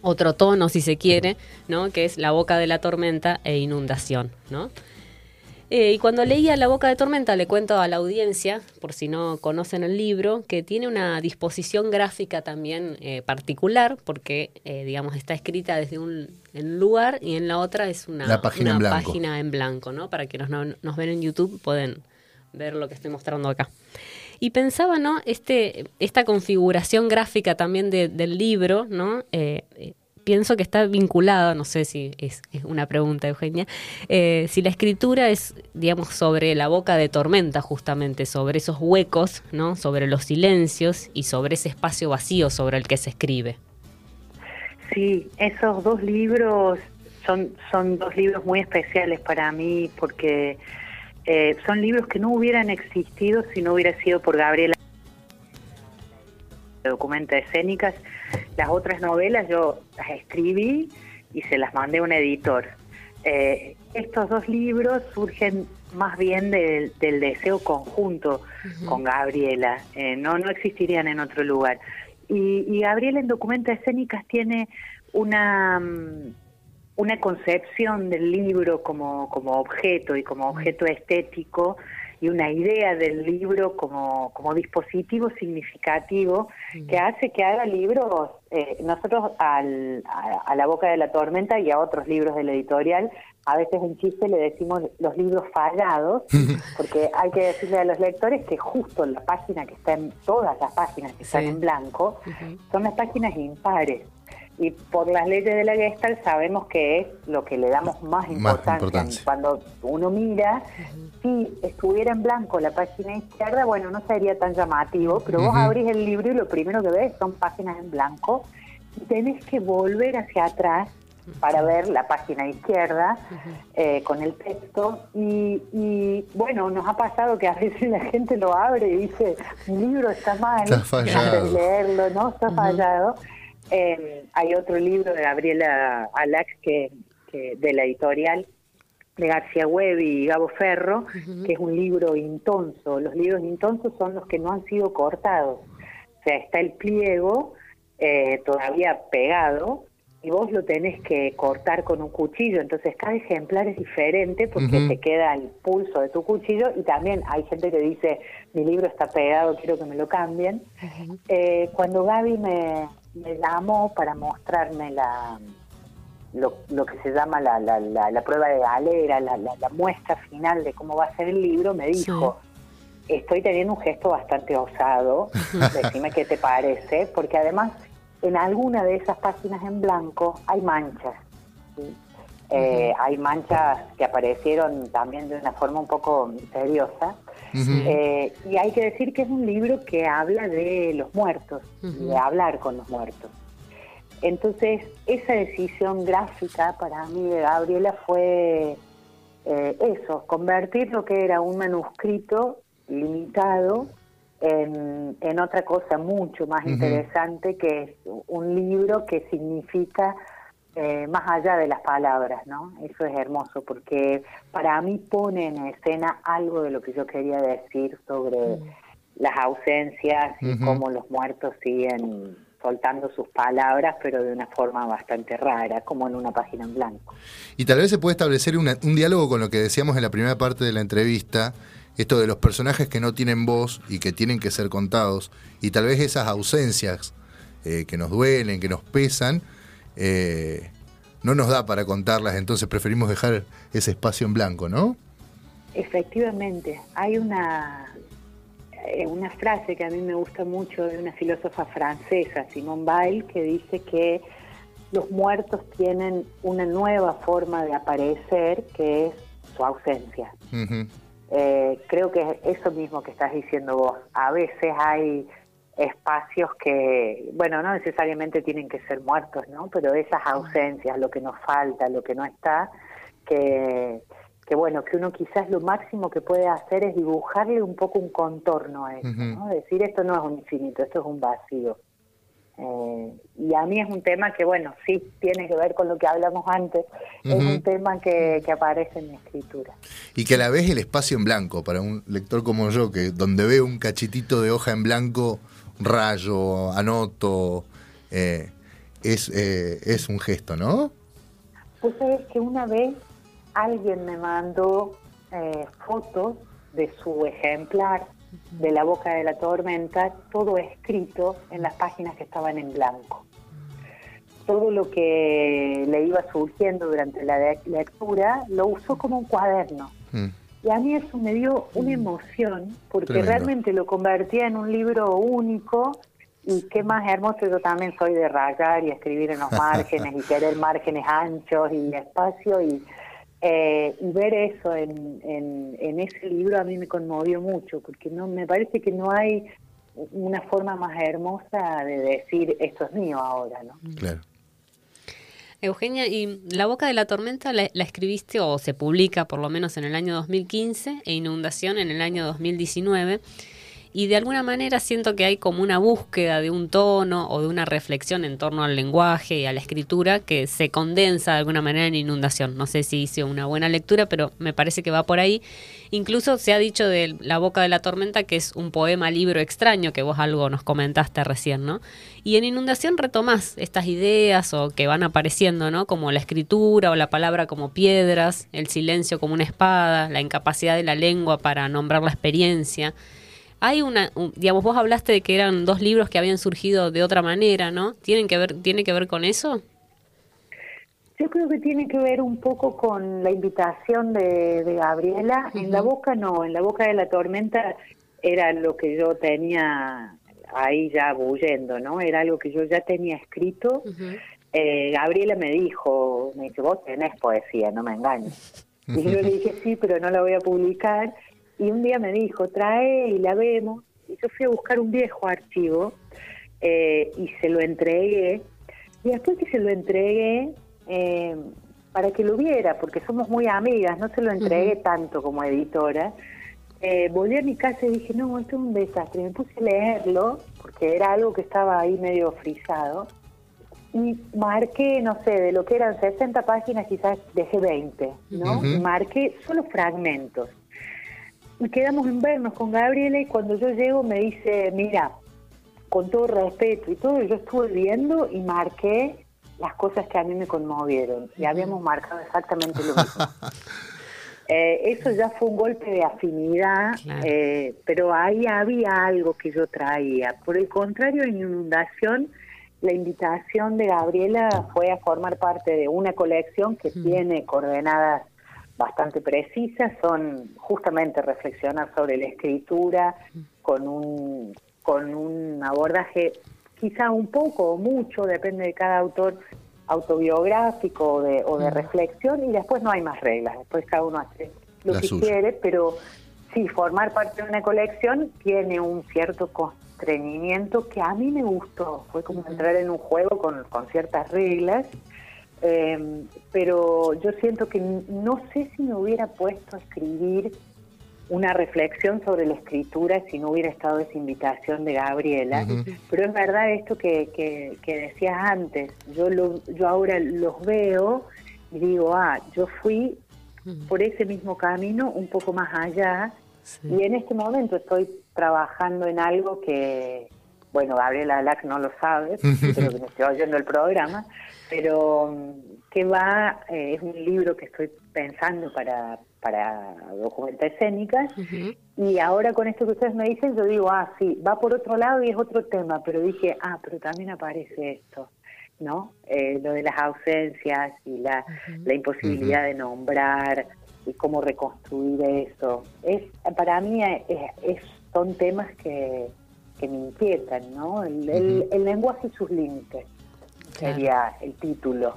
otro tono, si se quiere, ¿no? Que es La boca de la tormenta e Inundación, ¿no? Eh, y cuando leía La Boca de Tormenta, le cuento a la audiencia, por si no conocen el libro, que tiene una disposición gráfica también eh, particular, porque, eh, digamos, está escrita desde un lugar y en la otra es una, página, en blanco. página en blanco, ¿no? Para quienes no, nos ven en YouTube pueden ver lo que estoy mostrando acá. Y pensaba, ¿no? Este, esta configuración gráfica también del libro, ¿no? Pienso que está vinculada, no sé si es, una pregunta, Eugenia, eh, si la escritura es, digamos, sobre la boca de tormenta, justamente, sobre esos huecos, ¿no? sobre los silencios y sobre ese espacio vacío sobre el que se escribe. Sí, esos dos libros son, son dos libros muy especiales para mí porque eh, son libros que no hubieran existido si no hubiera sido por Gabriela documenta escénicas. Las otras novelas yo las escribí y se las mandé a un editor. Eh, estos dos libros surgen más bien del, deseo conjunto con Gabriela, eh, no, no existirían en otro lugar. Y, Gabriela en Documenta Escénicas tiene una, mm, una concepción del libro como, como objeto y como objeto estético y una idea del libro como, como dispositivo significativo que hace que haga libros, eh, nosotros al, a, La Boca de la Tormenta y a otros libros del editorial, a veces en chiste le decimos los libros fallados, porque hay que decirle a los lectores que justo la página que está en, todas las páginas que están en blanco, son las páginas impares y por las leyes de la Gestalt sabemos que es lo que le damos más importancia. Cuando uno mira, si estuviera en blanco la página izquierda, bueno, no sería tan llamativo, pero vos abrís el libro y lo primero que ves son páginas en blanco y tenés que volver hacia atrás para ver la página izquierda eh, con el texto y, y, bueno, nos ha pasado que a veces la gente lo abre y dice, mi libro está mal, está fallado. leerlo, ¿no? Está fallado. Eh, hay otro libro de Gabriela Alax que, de la editorial de García Webb y Gabo Ferro, que es un libro intonso. Los libros intonsos son los que no han sido cortados. O sea, está el pliego eh, todavía pegado y vos lo tenés que cortar con un cuchillo. Entonces cada ejemplar es diferente porque te queda el pulso de tu cuchillo y también hay gente que dice, mi libro está pegado, quiero que me lo cambien. Eh, cuando Gaby me, me llamó para mostrarme la lo, lo que se llama la, la, la, prueba de galera, la, la, muestra final de cómo va a ser el libro, me dijo, estoy teniendo un gesto bastante osado, decime qué te parece, porque además en alguna de esas páginas en blanco hay manchas. Eh, hay manchas que aparecieron también de una forma un poco misteriosa. Eh, y hay que decir que es un libro que habla de los muertos, de hablar con los muertos. Entonces, esa decisión gráfica para mí de Gabriela fue eh, eso, convertir lo que era un manuscrito limitado en, en otra cosa mucho más interesante, que es un libro que significa eh, más allá de las palabras, ¿no? Eso es hermoso porque para mí pone en escena algo de lo que yo quería decir sobre mm. las ausencias y cómo los muertos siguen soltando sus palabras, pero de una forma bastante rara, como en una página en blanco. Y tal vez se puede establecer un diálogo con lo que decíamos en la primera parte de la entrevista, esto de los personajes que no tienen voz y que tienen que ser contados, y tal vez esas ausencias eh, que nos duelen, que nos pesan, eh, no nos da para contarlas, entonces preferimos dejar ese espacio en blanco, ¿no? Efectivamente, hay una, eh, una frase que a mí me gusta mucho de una filósofa francesa, Simone Weil, que dice que los muertos tienen una nueva forma de aparecer que es su ausencia. Eh, creo que es eso mismo que estás diciendo vos. A veces hay espacios que, bueno, no necesariamente tienen que ser muertos, ¿no? Pero esas ausencias, lo que nos falta, lo que no está, que, que bueno, que uno quizás lo máximo que puede hacer es dibujarle un poco un contorno a eso, ¿no? Decir esto no es un infinito, esto es un vacío. Eh, y a mí es un tema que, bueno, sí tiene que ver con lo que hablamos antes, es un tema que, aparece en mi escritura. Y que a la vez el espacio en blanco, para un lector como yo, que donde veo un cachitito de hoja en blanco, rayo, anoto, eh, es, eh, es un gesto, ¿no? Pues sabes que una vez alguien me mandó fotos de su ejemplar de la boca de la tormenta, todo escrito en las páginas que estaban en blanco. Todo lo que le iba surgiendo durante la lectura lo usó como un cuaderno. Mm. Y a mí eso me dio una emoción, porque realmente lo convertía en un libro único y qué más hermoso, yo también soy de rayar y escribir en los márgenes y querer márgenes anchos y espacio y eh, y ver eso en, en, ese libro a mí me conmovió mucho, porque no me parece que no hay una forma más hermosa de decir esto es mío ahora, ¿no? Claro. Eugenia, y La Boca de la Tormenta la, escribiste o se publica por lo menos en el año 2015 e Inundación en el año 2019 y de alguna manera siento que hay como una búsqueda de un tono o de una reflexión en torno al lenguaje y a la escritura que se condensa de alguna manera en inundación. No sé si hice una buena lectura, pero me parece que va por ahí. Incluso se ha dicho de La boca de la tormenta que es un poema libro extraño, que vos algo nos comentaste recién, ¿no? Y en inundación retomás estas ideas o que van apareciendo, ¿no? Como la escritura o la palabra como piedras, el silencio como una espada, la incapacidad de la lengua para nombrar la experiencia. Hay una, digamos, vos hablaste de que eran dos libros que habían surgido de otra manera, ¿no? ¿Tienen que ver, ¿Tiene que ver con eso? Yo creo que tiene que ver un poco con la invitación de, Gabriela. En la boca no, en la boca de la tormenta era lo que yo tenía ahí ya bullendo, ¿no? Era algo que yo ya tenía escrito. Eh, Gabriela me dijo, me dice, vos tenés poesía, no me engañes. Y yo le dije, sí, pero no la voy a publicar. Y un día me dijo, trae y la vemos. Y yo fui a buscar un viejo archivo eh, y se lo entregué. Y después que se lo entregué, eh, para que lo viera, porque somos muy amigas, no se lo entregué tanto como editora. Eh, volví a mi casa y dije, no, esto es un desastre. Me puse a leerlo, porque era algo que estaba ahí medio frisado. Y marqué, no sé, de lo que eran 60 páginas, quizás dejé 20, ¿no? Marqué solo fragmentos y quedamos en vernos con Gabriela y cuando yo llego me dice, mira, con todo respeto y todo, yo estuve viendo y marqué las cosas que a mí me conmovieron y habíamos marcado exactamente lo mismo. Eh, eso ya fue un golpe de afinidad, eh, pero ahí había algo que yo traía. Por el contrario, en Inundación, la invitación de Gabriela fue a formar parte de una colección que tiene coordenadas bastante precisas, son justamente reflexionar sobre la escritura con un, con un abordaje quizá un poco o mucho, depende de cada autor, autobiográfico o de, o de reflexión y después no hay más reglas, después cada uno hace lo que quiere, pero sí, formar parte de una colección tiene un cierto constreñimiento que a mí me gustó, fue como entrar en un juego con, con ciertas reglas eh, pero yo siento que no sé si me hubiera puesto a escribir una reflexión sobre la escritura si no hubiera estado esa invitación de Gabriela. Pero es verdad esto que, que, decías antes. Yo, lo, yo ahora los veo y digo, ah, yo fui por ese mismo camino un poco más allá y en este momento estoy trabajando en algo que, bueno, Gabriela Alac no lo sabe, pero que me estoy oyendo el programa, pero mm, que va, eh, es un libro que estoy pensando para, para documentar escénicas, y ahora con esto que ustedes me dicen, yo digo, ah, sí, va por otro lado y es otro tema, pero dije, ah, pero también aparece esto, ¿no? Eh, lo de las ausencias y la, la imposibilidad de nombrar y cómo reconstruir eso. Es, para mí es, son temas que, que me inquietan, ¿no? El, el lenguaje y sus límites sería el título.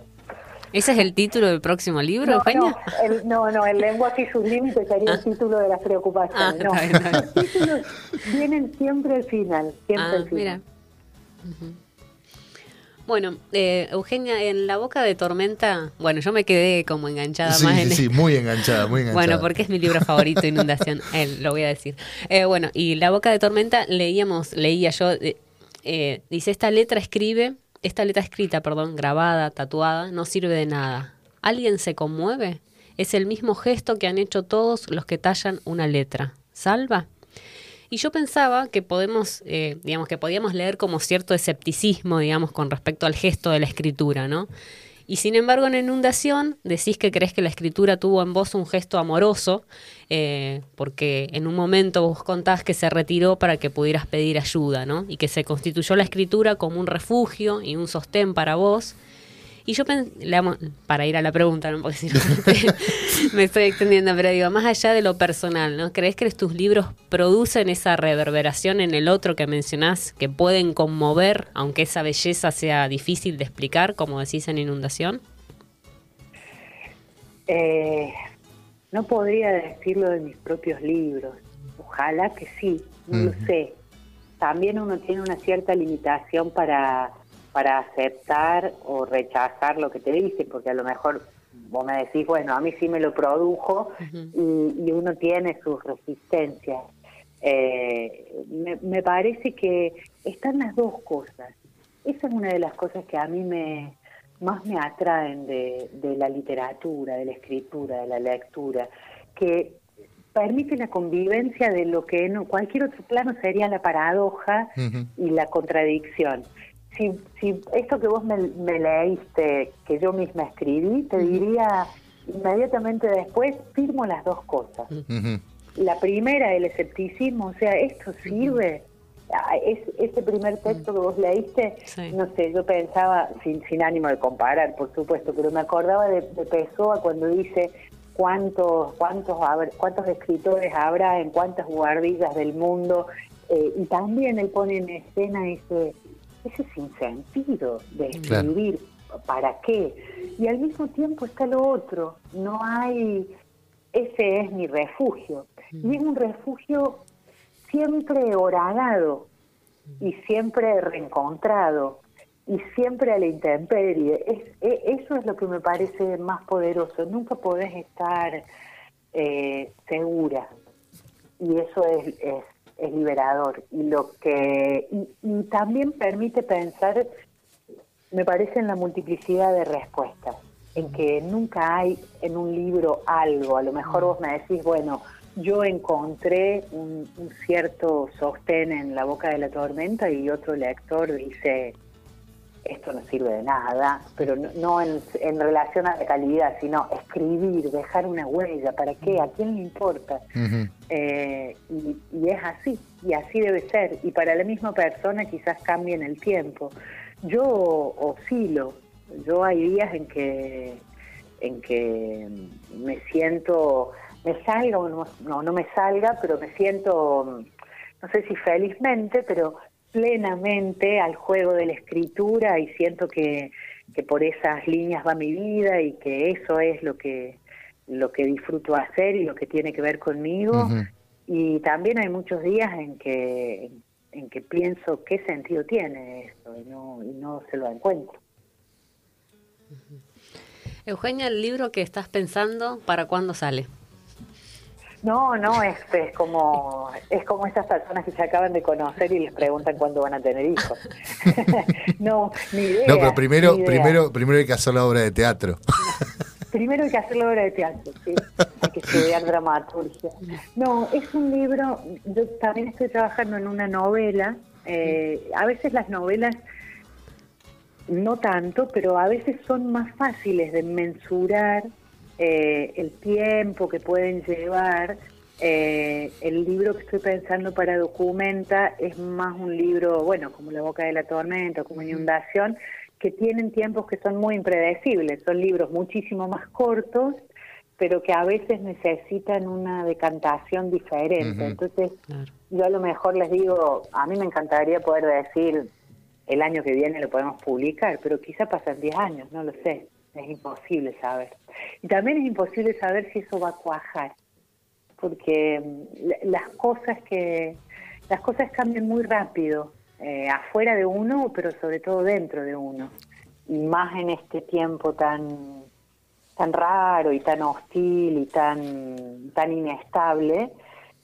¿Ese es el título del próximo libro, no, Eugenia? No, el, no, no, el lenguaje y sus límites sería el ah. título de las preocupaciones. Ah, no, los títulos vienen siempre al final, siempre ah, al final. Mira. Bueno, eh, Eugenia, en La Boca de Tormenta, bueno, yo me quedé como enganchada más en... Sí, muy enganchada, muy enganchada. Bueno, porque es mi libro favorito, Inundación, lo voy a decir. Eh, bueno, y La Boca de Tormenta leíamos, leía yo... Eh, eh, dice, esta letra escribe, esta letra escrita, perdón, grabada, tatuada, no sirve de nada. ¿Alguien se conmueve? Es el mismo gesto que han hecho todos los que tallan una letra. ¿Salva? Y yo pensaba que podemos, eh, digamos, que podíamos leer como cierto escepticismo, digamos, con respecto al gesto de la escritura, ¿no? Y sin embargo, en Inundación decís que crees que la escritura tuvo en vos un gesto amoroso, eh, porque en un momento vos contás que se retiró para que pudieras pedir ayuda, ¿no? Y que se constituyó la escritura como un refugio y un sostén para vos. Y yo para ir a la pregunta, ¿no? porque si no me estoy extendiendo, pero digo, más allá de lo personal, ¿no? ¿Crees que tus libros producen esa reverberación en el otro que mencionás, que pueden conmover, aunque esa belleza sea difícil de explicar, como decís en Inundación? Eh, no podría decirlo de mis propios libros. Ojalá que sí, no lo sé. También uno tiene una cierta limitación para para aceptar o rechazar lo que te dicen, porque a lo mejor vos me decís, bueno, a mí sí me lo produjo y, uno tiene sus resistencias. Eh, me, parece que están las dos cosas. Esa es una de las cosas que a mí me más me atraen de, la literatura, de la escritura, de la lectura, que permite la convivencia de lo que en cualquier otro plano sería la paradoja y la contradicción si, si esto que vos me, leíste, que yo misma escribí, te diría inmediatamente después, firmo las dos cosas. La primera, el escepticismo, o sea, ¿esto sirve? Ah, es, ese primer texto que vos leíste, no sé, yo pensaba, sin, sin ánimo de comparar, por supuesto, pero me acordaba de, de Pessoa cuando dice cuántos, cuántos, cuántos escritores habrá en cuántas guardillas del mundo, eh, y también él pone en escena ese ese sinsentido de escribir, ¿para qué? Y al mismo tiempo está lo otro, no hay, ese es mi refugio. Y es un refugio siempre horadado y siempre reencontrado y siempre a la intemperie. Es, e, eso es lo que me parece más poderoso. Nunca podés estar eh, segura. Y eso es, es es liberador. Y lo que y, también permite pensar me parece en la multiplicidad de respuestas en que nunca hay en un libro algo. A lo mejor vos me decís bueno yo encontré un, un cierto sostén en la boca de la tormenta y otro lector dice esto no sirve de nada, pero no, en, relación a la calidad, sino escribir, dejar una huella, ¿para qué? ¿A quién le importa? Eh, y, es así, y así debe ser. Y para la misma persona quizás cambie en el tiempo. Yo oscilo, yo hay días en que, en que me siento, me salga o no, no, no me salga, pero me siento, no sé si felizmente, pero plenamente al juego de la escritura y siento que, que por esas líneas va mi vida y que eso es lo que lo que disfruto hacer y lo que tiene que ver conmigo y también hay muchos días en que en que pienso qué sentido tiene eso y no, y no se lo encuentro. Eugenia, el libro que estás pensando, ¿para cuándo sale? No, no, es, es como es como estas personas que se acaban de conocer y les preguntan cuándo van a tener hijos. no, ni idea. No, pero primero, primero, primero hay que hacer la obra de teatro. primero hay que hacer la obra de teatro, sí. Hay que estudiar dramaturgia. No, es un libro, yo también estoy trabajando en una novela. Eh, a veces las novelas no tanto, pero a veces son más fáciles de mensurar eh, el tiempo que pueden llevar. Eh, el libro que estoy pensando para Documenta es más un libro, bueno, como La Boca de la Tormenta, como Inundación, que tienen tiempos que son muy impredecibles. Son libros muchísimo más cortos, pero que a veces necesitan una decantación diferente. Entonces, yo a lo mejor les digo, a mí me encantaría poder decir, el año que viene lo podemos publicar, pero quizá pasan 10 años, no lo sé es imposible saber. Y también es imposible saber si eso va a cuajar, porque mm, las cosas que las cosas cambian muy rápido, eh, afuera de uno, pero sobre todo dentro de uno, y más en este tiempo tan tan raro y tan hostil y tan tan inestable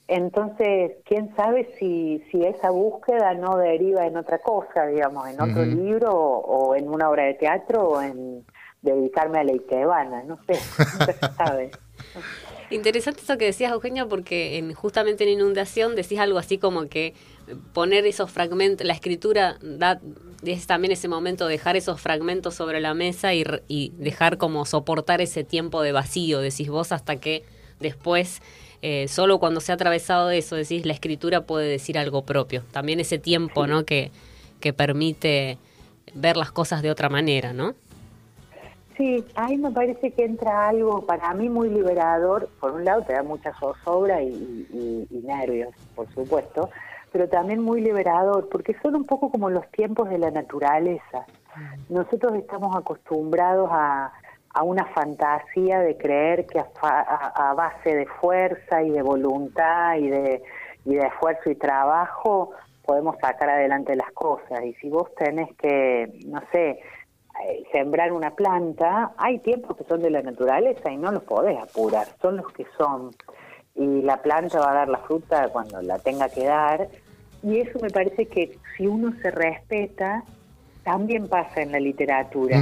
Entonces, quién sabe si, si esa búsqueda no deriva en otra cosa, digamos, en otro libro o, en una obra de teatro o en dedicarme a la Ikebana, no sé, no se sabe. Interesante eso que decías, Eugenia, porque en, justamente en Inundación decís algo así como que poner esos fragmentos, la escritura da es también ese momento de dejar esos fragmentos sobre la mesa y, y, dejar como soportar ese tiempo de vacío, decís vos, hasta que después, eh, solo cuando se ha atravesado eso, decís, la escritura puede decir algo propio. También ese tiempo, ¿no? Que, que permite ver las cosas de otra manera, ¿no? Sí, ahí me parece que entra algo para mí muy liberador. Por un lado, te da mucha zozobra y, nervios, por supuesto, pero también muy liberador, porque son un poco como los tiempos de la naturaleza. Mm. Nosotros estamos acostumbrados a, una fantasía de creer que a, base de fuerza y de voluntad y de, y de esfuerzo y trabajo podemos sacar adelante las cosas. Y si vos tenés que, no sé, sembrar una planta, hay tiempos que son de la naturaleza y no los podés apurar, son los que son. Y la planta va a dar la fruta cuando la tenga que dar. Y eso me parece que si uno se respeta, también pasa en la literatura.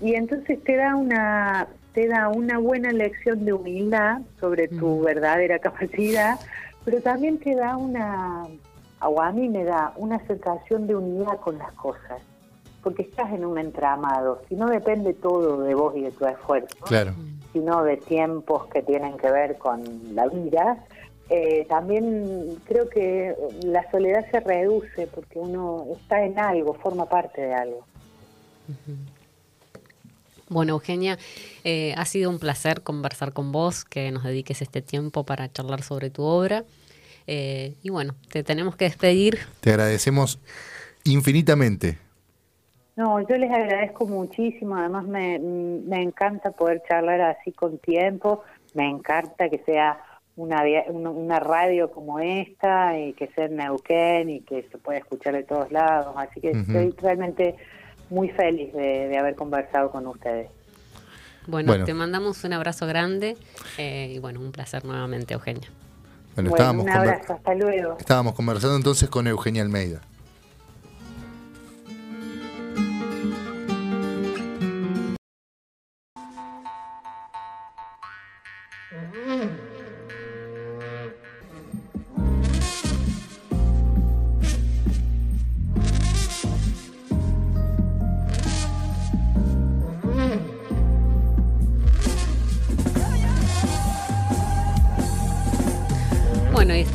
Y entonces te da una te da una buena lección de humildad sobre tu verdadera capacidad, pero también te da una, o a mí me da una sensación de unidad con las cosas porque estás en un entramado, si no depende todo de vos y de tu esfuerzo, sino de tiempos que tienen que ver con la vida, eh, también creo que la soledad se reduce porque uno está en algo, forma parte de algo. Bueno, Eugenia, eh, ha sido un placer conversar con vos, que nos dediques este tiempo para charlar sobre tu obra. Eh, y bueno, te tenemos que despedir. Te agradecemos infinitamente. No, yo les agradezco muchísimo, además me, encanta poder charlar así con tiempo, me encanta que sea una, una radio como esta y que sea en Neuquén y que se pueda escuchar de todos lados, así que estoy realmente muy feliz de, haber conversado con ustedes. Bueno, te mandamos un abrazo grande eh, y bueno, un placer nuevamente, Eugenia. Bueno, estábamos un abrazo, hasta luego. Estábamos conversando entonces con Eugenia Almeida.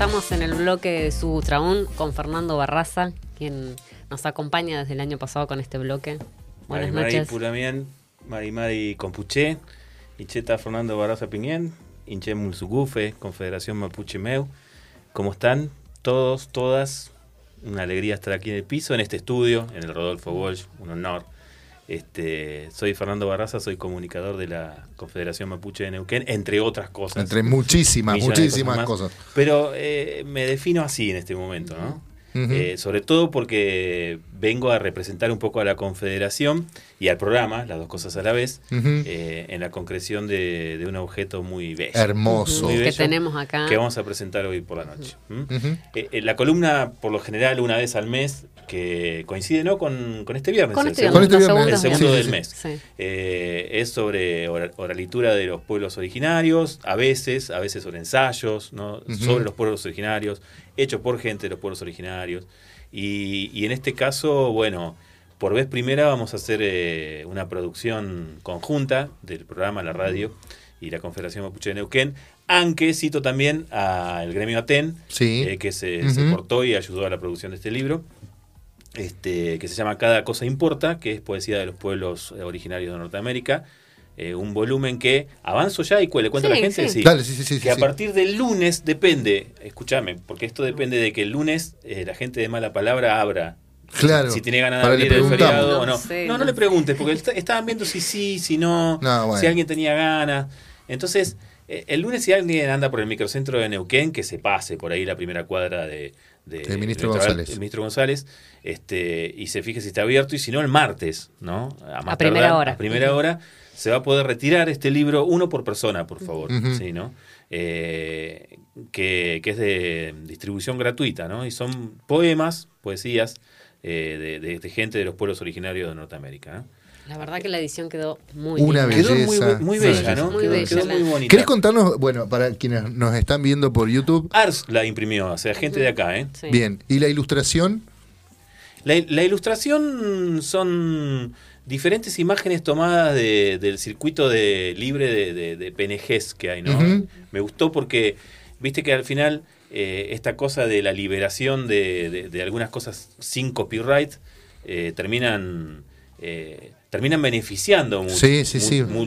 Estamos en el bloque de su traún con Fernando Barraza, quien nos acompaña desde el año pasado con este bloque. Buenas Mari, noches. Mari Mari Mari Compuché, Icheta Fernando Barraza Piñén, Inche Mulsugufe, Confederación Mapuche Meu. ¿Cómo están todos, todas? Una alegría estar aquí en el piso, en este estudio, en el Rodolfo Walsh, un honor. Este, soy Fernando Barraza, soy comunicador de la Confederación Mapuche de Neuquén, entre otras cosas. Entre muchísimas, muchísimas cosas, Pero eh, me defino así en este momento, ¿no? Eh, sobre todo porque vengo a representar un poco a la Confederación y al programa, las dos cosas a la vez, eh, en la concreción de, un objeto muy bello. Hermoso. que tenemos acá. Que vamos a presentar hoy por la noche. la columna, por lo general, una vez al mes, que coincide ¿no? con, este viernes, con este el, segundo, el segundo del mes. Eh, es sobre oralitura de los pueblos originarios, a veces, a veces sobre ensayos ¿no? sobre los pueblos originarios, hechos por gente de los pueblos originarios. Y, en este caso, bueno, por vez primera vamos a hacer eh, una producción conjunta del programa, la radio y la Confederación Mapuche de Neuquén, aunque cito también al gremio Aten, eh, que se, se portó y ayudó a la producción de este libro este, que se llama Cada cosa importa, que es poesía de los pueblos eh, originarios de Norteamérica. Eh, un volumen que avanzo ya y le cuento a la gente sí. que a partir del lunes depende, escúchame, porque esto depende de que el lunes eh, la gente de mala palabra abra Claro. Si tiene ganas de abrir el feriado o no. No, no, le preguntes, porque estaban viendo si sí, si no, si alguien tenía ganas. Entonces, el lunes si alguien anda por el microcentro de Neuquén, que se pase por ahí la primera cuadra de, del ministro González. El ministro González, este, y se fije si está abierto, y si no, el martes, ¿no? A, primera hora. A primera hora se va a poder retirar este libro, uno por persona, por favor, ¿sí, no? Eh, que, es de distribución gratuita, ¿no? Y son poemas, poesías eh, de, gente de los pueblos originarios de Norteamérica. La verdad que la edición quedó muy Una belleza. Quedó muy, bella, ¿no? Muy bella. Quedó muy bonita. ¿Querés contarnos, bueno, para quienes nos están viendo por YouTube? Ars la imprimió, o sea, gente de acá, ¿eh? Bien, ¿y la ilustración? La, ilustración son diferentes imágenes tomadas del circuito de libre de, de, PNGs que hay, ¿no? Me gustó porque, viste que al final eh, esta cosa de la liberación de, algunas cosas sin copyright eh, terminan... Eh, terminan beneficiando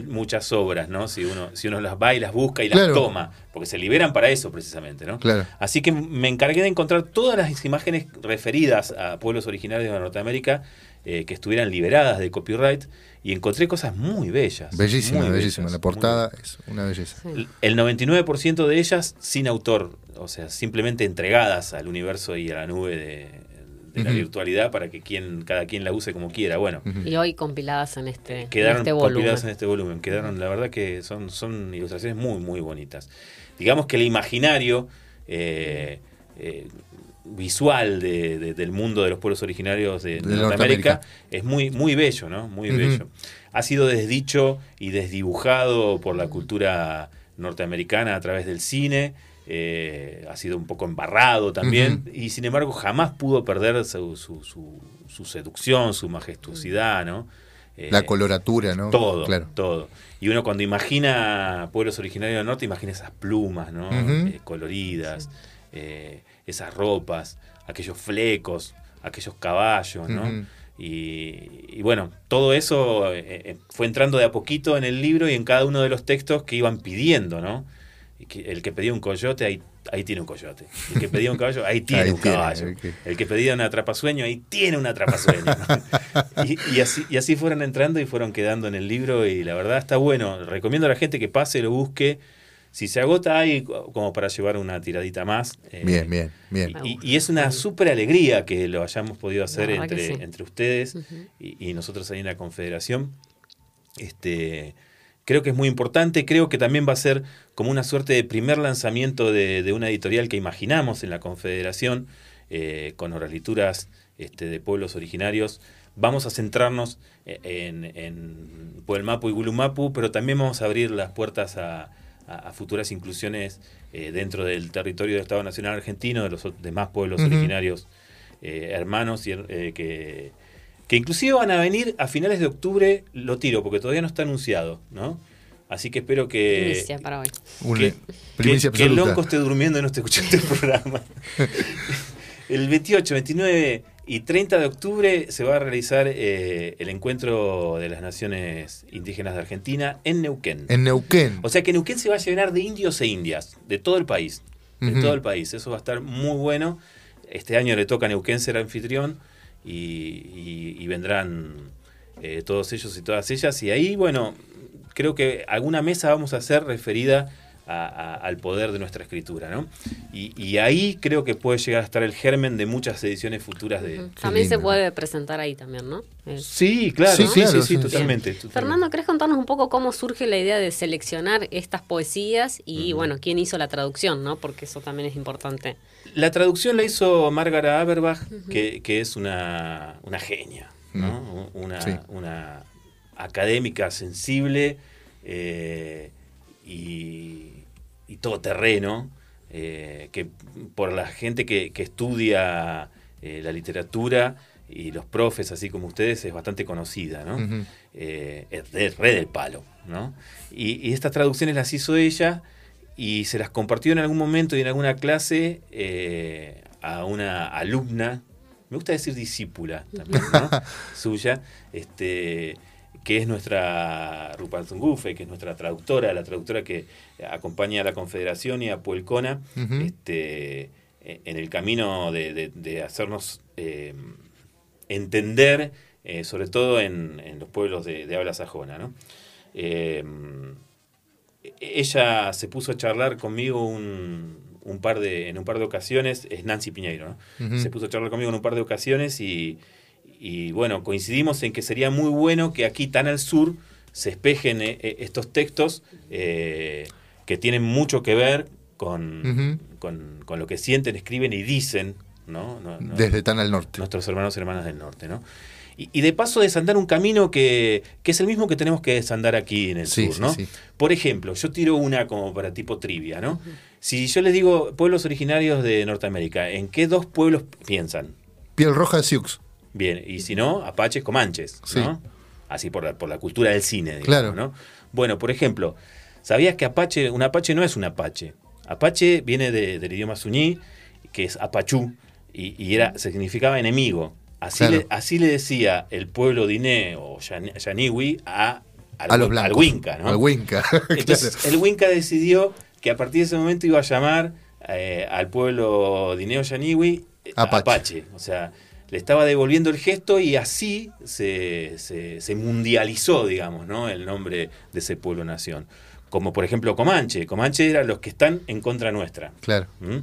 muchas obras, ¿no? Si uno, si uno las va y las busca y las toma, porque se liberan para eso precisamente, ¿no? Así que me encargué de encontrar todas las imágenes referidas a pueblos originarios de Norteamérica eh, que estuvieran liberadas de copyright y encontré cosas muy bellas. Bellísima, bellísima. La portada es una belleza. El 99% de ellas sin autor, o sea, simplemente entregadas al universo y a la nube de, de la virtualidad para que quien, cada quien la use como quiera. Bueno. Y hoy compiladas en este, quedaron este volumen. compiladas en este volumen. Quedaron, la verdad que son, son ilustraciones muy, muy bonitas. Digamos que el imaginario eh, eh, visual de, del mundo de los pueblos originarios de, Norteamérica, es muy, muy bello, ¿no? Muy bello. Ha sido desdicho y desdibujado por la cultura norteamericana a través del cine eh, ha sido un poco embarrado también, y sin embargo jamás pudo perder su, su, su, seducción, su majestuosidad, ¿no? Eh, la coloratura, ¿no? Todo, claro. todo. Y uno cuando imagina pueblos originarios del norte, imagina esas plumas, ¿no? Eh, coloridas, esas ropas, aquellos flecos, aquellos caballos, ¿no? Y, y, bueno, todo eso fue entrando de a poquito en el libro y en cada uno de los textos que iban pidiendo, ¿no? El que pedía un coyote, ahí, ahí tiene un coyote. El que pedía un caballo, ahí tiene un caballo. El que pedía un atrapasueño, ahí tiene un atrapasueño. y, así, y así fueron entrando y fueron quedando en el libro y la verdad está bueno. Recomiendo a la gente que pase, lo busque. Si se agota hay como para llevar una tiradita más. Eh, bien, bien, bien. Y, es una súper alegría que lo hayamos podido hacer entre, entre ustedes y, y, nosotros ahí en la Confederación. Este, creo que es muy importante, creo que también va a ser como una suerte de primer lanzamiento de, una editorial que imaginamos en la Confederación, eh, con oralituras este, de pueblos originarios. Vamos a centrarnos eh, en, en Puelmapu y Gulumapu, pero también vamos a abrir las puertas a, futuras inclusiones eh, dentro del territorio del Estado Nacional Argentino, de los demás pueblos originarios hermanos y, que que inclusive van a venir a finales de octubre, lo tiro, porque todavía no está anunciado, ¿no? Así que espero que. Primicia para hoy. Que, que, el lonco esté durmiendo y no esté escuchando el programa. el 28, 29 y 30 de octubre se va a realizar eh, el encuentro de las naciones indígenas de Argentina en Neuquén. En Neuquén. O sea que Neuquén se va a llenar de indios e indias, de todo el país. De todo el país. Eso va a estar muy bueno. Este año le toca a Neuquén ser anfitrión y, vendrán eh, todos ellos y todas ellas. Y ahí, bueno, creo que alguna mesa vamos a hacer referida al poder de nuestra escritura, ¿no? Y, ahí creo que puede llegar a estar el germen de muchas ediciones futuras de... También se puede presentar ahí también, ¿no? Sí, claro, sí, sí, sí, totalmente, Fernando, ¿querés contarnos un poco cómo surge la idea de seleccionar estas poesías y, bueno, quién hizo la traducción, ¿no? Porque eso también es importante. La traducción la hizo Margaret Aberbach, que, es una, una genia, ¿no? Una, una académica sensible eh, y, y todoterreno, eh, que por la gente que, estudia eh, la literatura y los profes, así como ustedes, es bastante conocida, ¿no? es de re del palo, ¿no? Y, y, estas traducciones las hizo ella y se las compartió en algún momento y en alguna clase eh, a una alumna, me gusta decir discípula también, ¿no? suya, este, que es nuestra Rupal Zungufe, que es nuestra traductora, la traductora que acompaña a la Confederación y a Puelcona este, en el camino de, hacernos eh, entender, eh, sobre todo en, los pueblos de, habla sajona. ¿no? ella se puso a charlar conmigo un, par de, en un par de ocasiones, es Nancy Piñeiro, ¿no? Se puso a charlar conmigo en un par de ocasiones y, bueno, coincidimos en que sería muy bueno que aquí tan al sur se espejen estos textos que tienen mucho que ver con, con, lo que sienten, escriben y dicen, ¿no? Desde tan al norte. Nuestros hermanos y hermanas del norte, ¿no? Y, de paso desandar un camino que, es el mismo que tenemos que desandar aquí en el sur, ¿no? Por ejemplo, yo tiro una como para tipo trivia, ¿no? Si yo les digo pueblos originarios de Norteamérica, ¿en qué dos pueblos piensan? Piel Roja, Sioux. Bien, y si no, Apaches, Comanches, ¿no? Así por la, por la cultura del cine, digamos, claro. ¿no? Bueno, por ejemplo, ¿sabías que Apache, un Apache no es un Apache? Apache viene del idioma suñí, que es Apachú, y, era, significaba enemigo. Así, le, así le decía el pueblo diné o yaniwi a, al, los blancos, al Winca. ¿no? Al Winca. Entonces, el Winca decidió que a partir de ese momento iba a llamar eh, al pueblo diné o yaniwi eh, Apache. O sea, le estaba devolviendo el gesto y así se, se, mundializó, digamos, ¿no? el nombre de ese pueblo-nación como por ejemplo Comanche. Comanche eran los que están en contra nuestra. Claro. ¿Mm?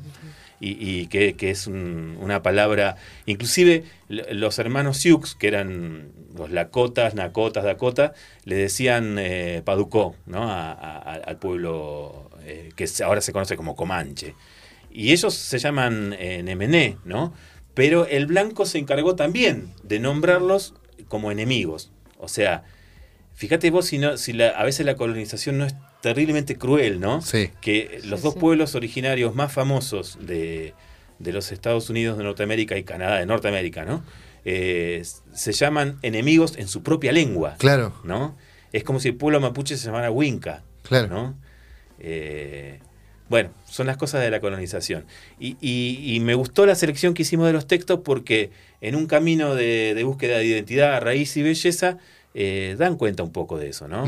Y, que, es una palabra, inclusive los hermanos Sioux, que eran los Lakotas, Nakotas, Dakota, le decían eh, Paducó ¿no? al pueblo eh, que ahora se conoce como Comanche. Y ellos se llaman eh, Nemené, ¿no? Pero el blanco se encargó también de nombrarlos como enemigos. O sea, fíjate vos si, no, si a veces la colonización no es terriblemente cruel, ¿no? Sí. Que los dos pueblos originarios más famosos de, los Estados Unidos de Norteamérica y Canadá de Norteamérica, ¿no? Eh, se llaman enemigos en su propia lengua. Claro. ¿No? Es como si el pueblo mapuche se llamara Winca. Claro. ¿no? Eh, bueno, son las cosas de la colonización. Y, me gustó la selección que hicimos de los textos porque en un camino de, de búsqueda de identidad, raíz y belleza, eh, dan cuenta un poco de eso, ¿no?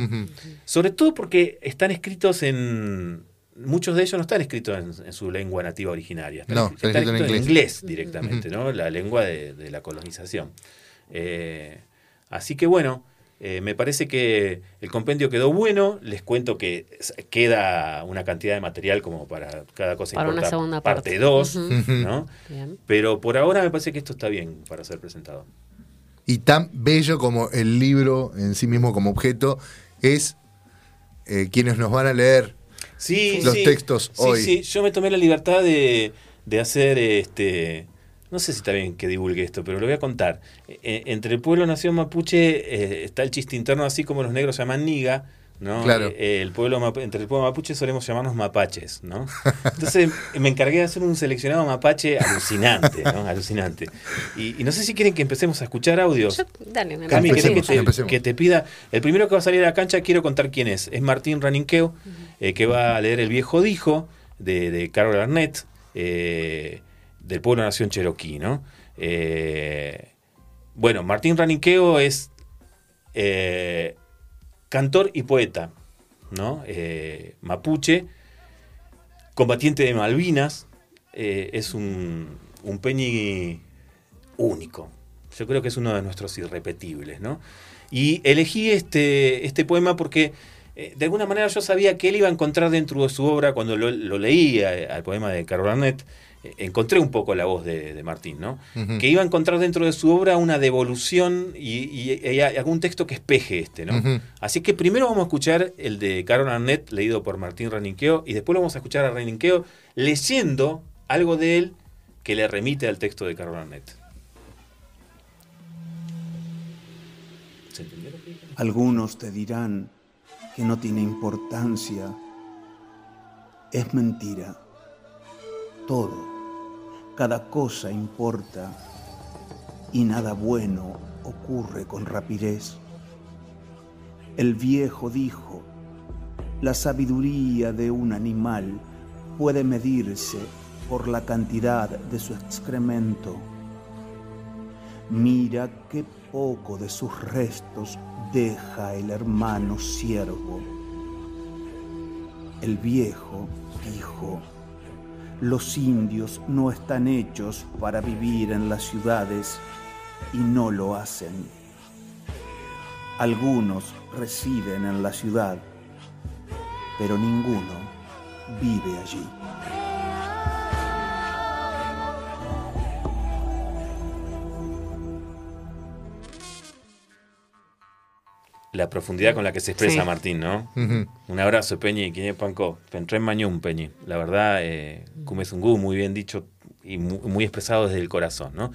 Sobre todo porque están escritos en... Muchos de ellos no están escritos en, su lengua nativa originaria, están, no, están, escritos en inglés, directamente, ¿no? La lengua de, la colonización. Eh, así que bueno, eh, me parece que el compendio quedó bueno. Les cuento que queda una cantidad de material como para cada cosa para una segunda parte 2, ¿no? Pero por ahora me parece que esto está bien para ser presentado y tan bello como el libro en sí mismo como objeto es eh, quienes nos van a leer los textos hoy. Sí, yo me tomé la libertad de, hacer este. No sé si está bien que divulgue esto, pero lo voy a contar. E, entre el pueblo nación mapuche eh, está el chiste interno, así como los negros llaman niga ¿no? Claro. Eh, el pueblo entre el pueblo mapuche solemos llamarnos mapaches, ¿no? Entonces me encargué de hacer un seleccionado mapache alucinante, ¿no? Alucinante. Y, no sé si quieren que empecemos a escuchar audios. dale, me Cami, que, te, que, te, pida. El primero que va a salir a la cancha quiero contar quién es. Es Martín Raninqueo, eh, que va a leer El viejo dijo de, de Carol Arnett, eh, del pueblo nación cherokee, ¿no? bueno, Martín Raninqueo es cantor y poeta, ¿no? Eh, mapuche, combatiente de Malvinas, eh, es un, peñi único. Yo creo que es uno de nuestros irrepetibles, ¿no? Y elegí este, este poema porque eh, de alguna manera yo sabía que él iba a encontrar dentro de su obra, cuando lo, lo leía, al poema de Carol Arnett, encontré un poco la voz de, Martín, ¿no? Que iba a encontrar dentro de su obra una devolución y, algún texto que espeje este, ¿no? Así que primero vamos a escuchar el de Carol Arnett, leído por Martín Reninqueo, y después lo vamos a escuchar a Reninqueo leyendo algo de él que le remite al texto de Carol Arnett. Algunos te dirán que no tiene importancia. Es mentira. Todo cada cosa importa y nada bueno ocurre con rapidez. El viejo dijo, la sabiduría de un animal puede medirse por la cantidad de su excremento. Mira qué poco de sus restos deja el hermano siervo. El viejo dijo, los indios no están hechos para vivir en las ciudades y no lo hacen. Algunos residen en la ciudad, pero ninguno vive allí. La profundidad con la que se expresa Martín, ¿no? Un abrazo, Peñi, quien es Panco. Pentré Mañón, Peñi. La verdad, eh, muy bien dicho y muy, expresado desde el corazón, ¿no?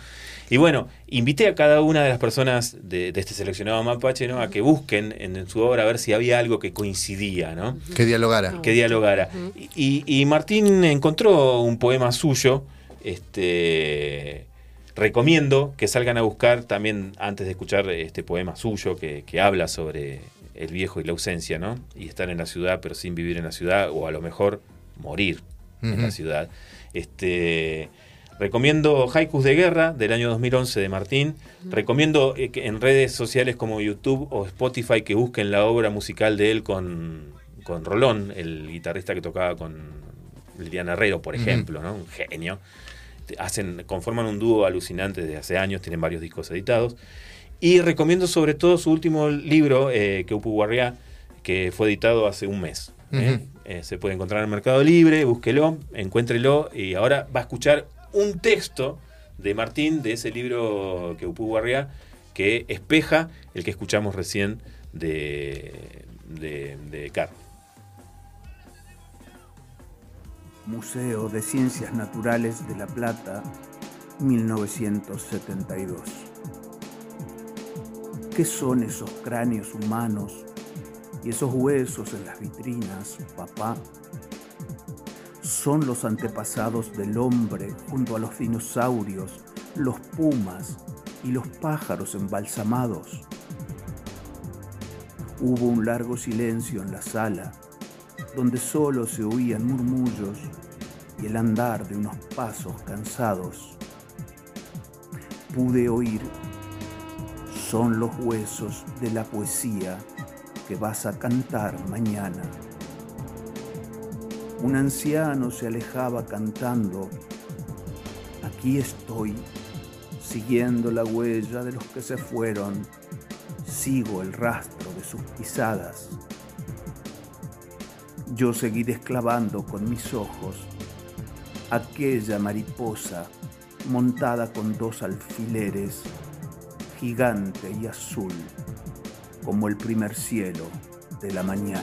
Y bueno, invité a cada una de las personas de, este seleccionado mapache, ¿no? A que busquen en, su obra a ver si había algo que coincidía, ¿no? Que dialogara. Que dialogara. y, y, Martín encontró un poema suyo, este recomiendo que salgan a buscar también antes de escuchar este poema suyo que, habla sobre el viejo y la ausencia, ¿no? Y estar en la ciudad pero sin vivir en la ciudad o a lo mejor morir en la ciudad. Este, recomiendo Haikus de Guerra del año 2011 de Martín. Recomiendo eh, que en redes sociales como YouTube o Spotify que busquen la obra musical de él con, con Rolón, el guitarrista que tocaba con Liliana Herrero, por ejemplo, ¿no? Un genio hacen, conforman un dúo alucinante desde hace años, tienen varios discos editados. Y recomiendo sobre todo su último libro, eh, que Upu Guarria, que fue editado hace un mes. ¿eh? Eh, se puede encontrar en el Mercado Libre, búsquelo, encuéntrelo y ahora va a escuchar un texto de Martín de ese libro que Upu Guarria que espeja el que escuchamos recién de, de, de Carlos. Museo de Ciencias Naturales de La Plata, 1972. ¿Qué son esos cráneos humanos y esos huesos en las vitrinas, papá? Son los antepasados del hombre junto a los dinosaurios, los pumas y los pájaros embalsamados. Hubo un largo silencio en la sala donde solo se oían murmullos y el andar de unos pasos cansados. Pude oír, son los huesos de la poesía que vas a cantar mañana. Un anciano se alejaba cantando, aquí estoy, siguiendo la huella de los que se fueron, sigo el rastro de sus pisadas. Yo seguí desclavando con mis ojos aquella mariposa montada con dos alfileres, gigante y azul, como el primer cielo de la mañana.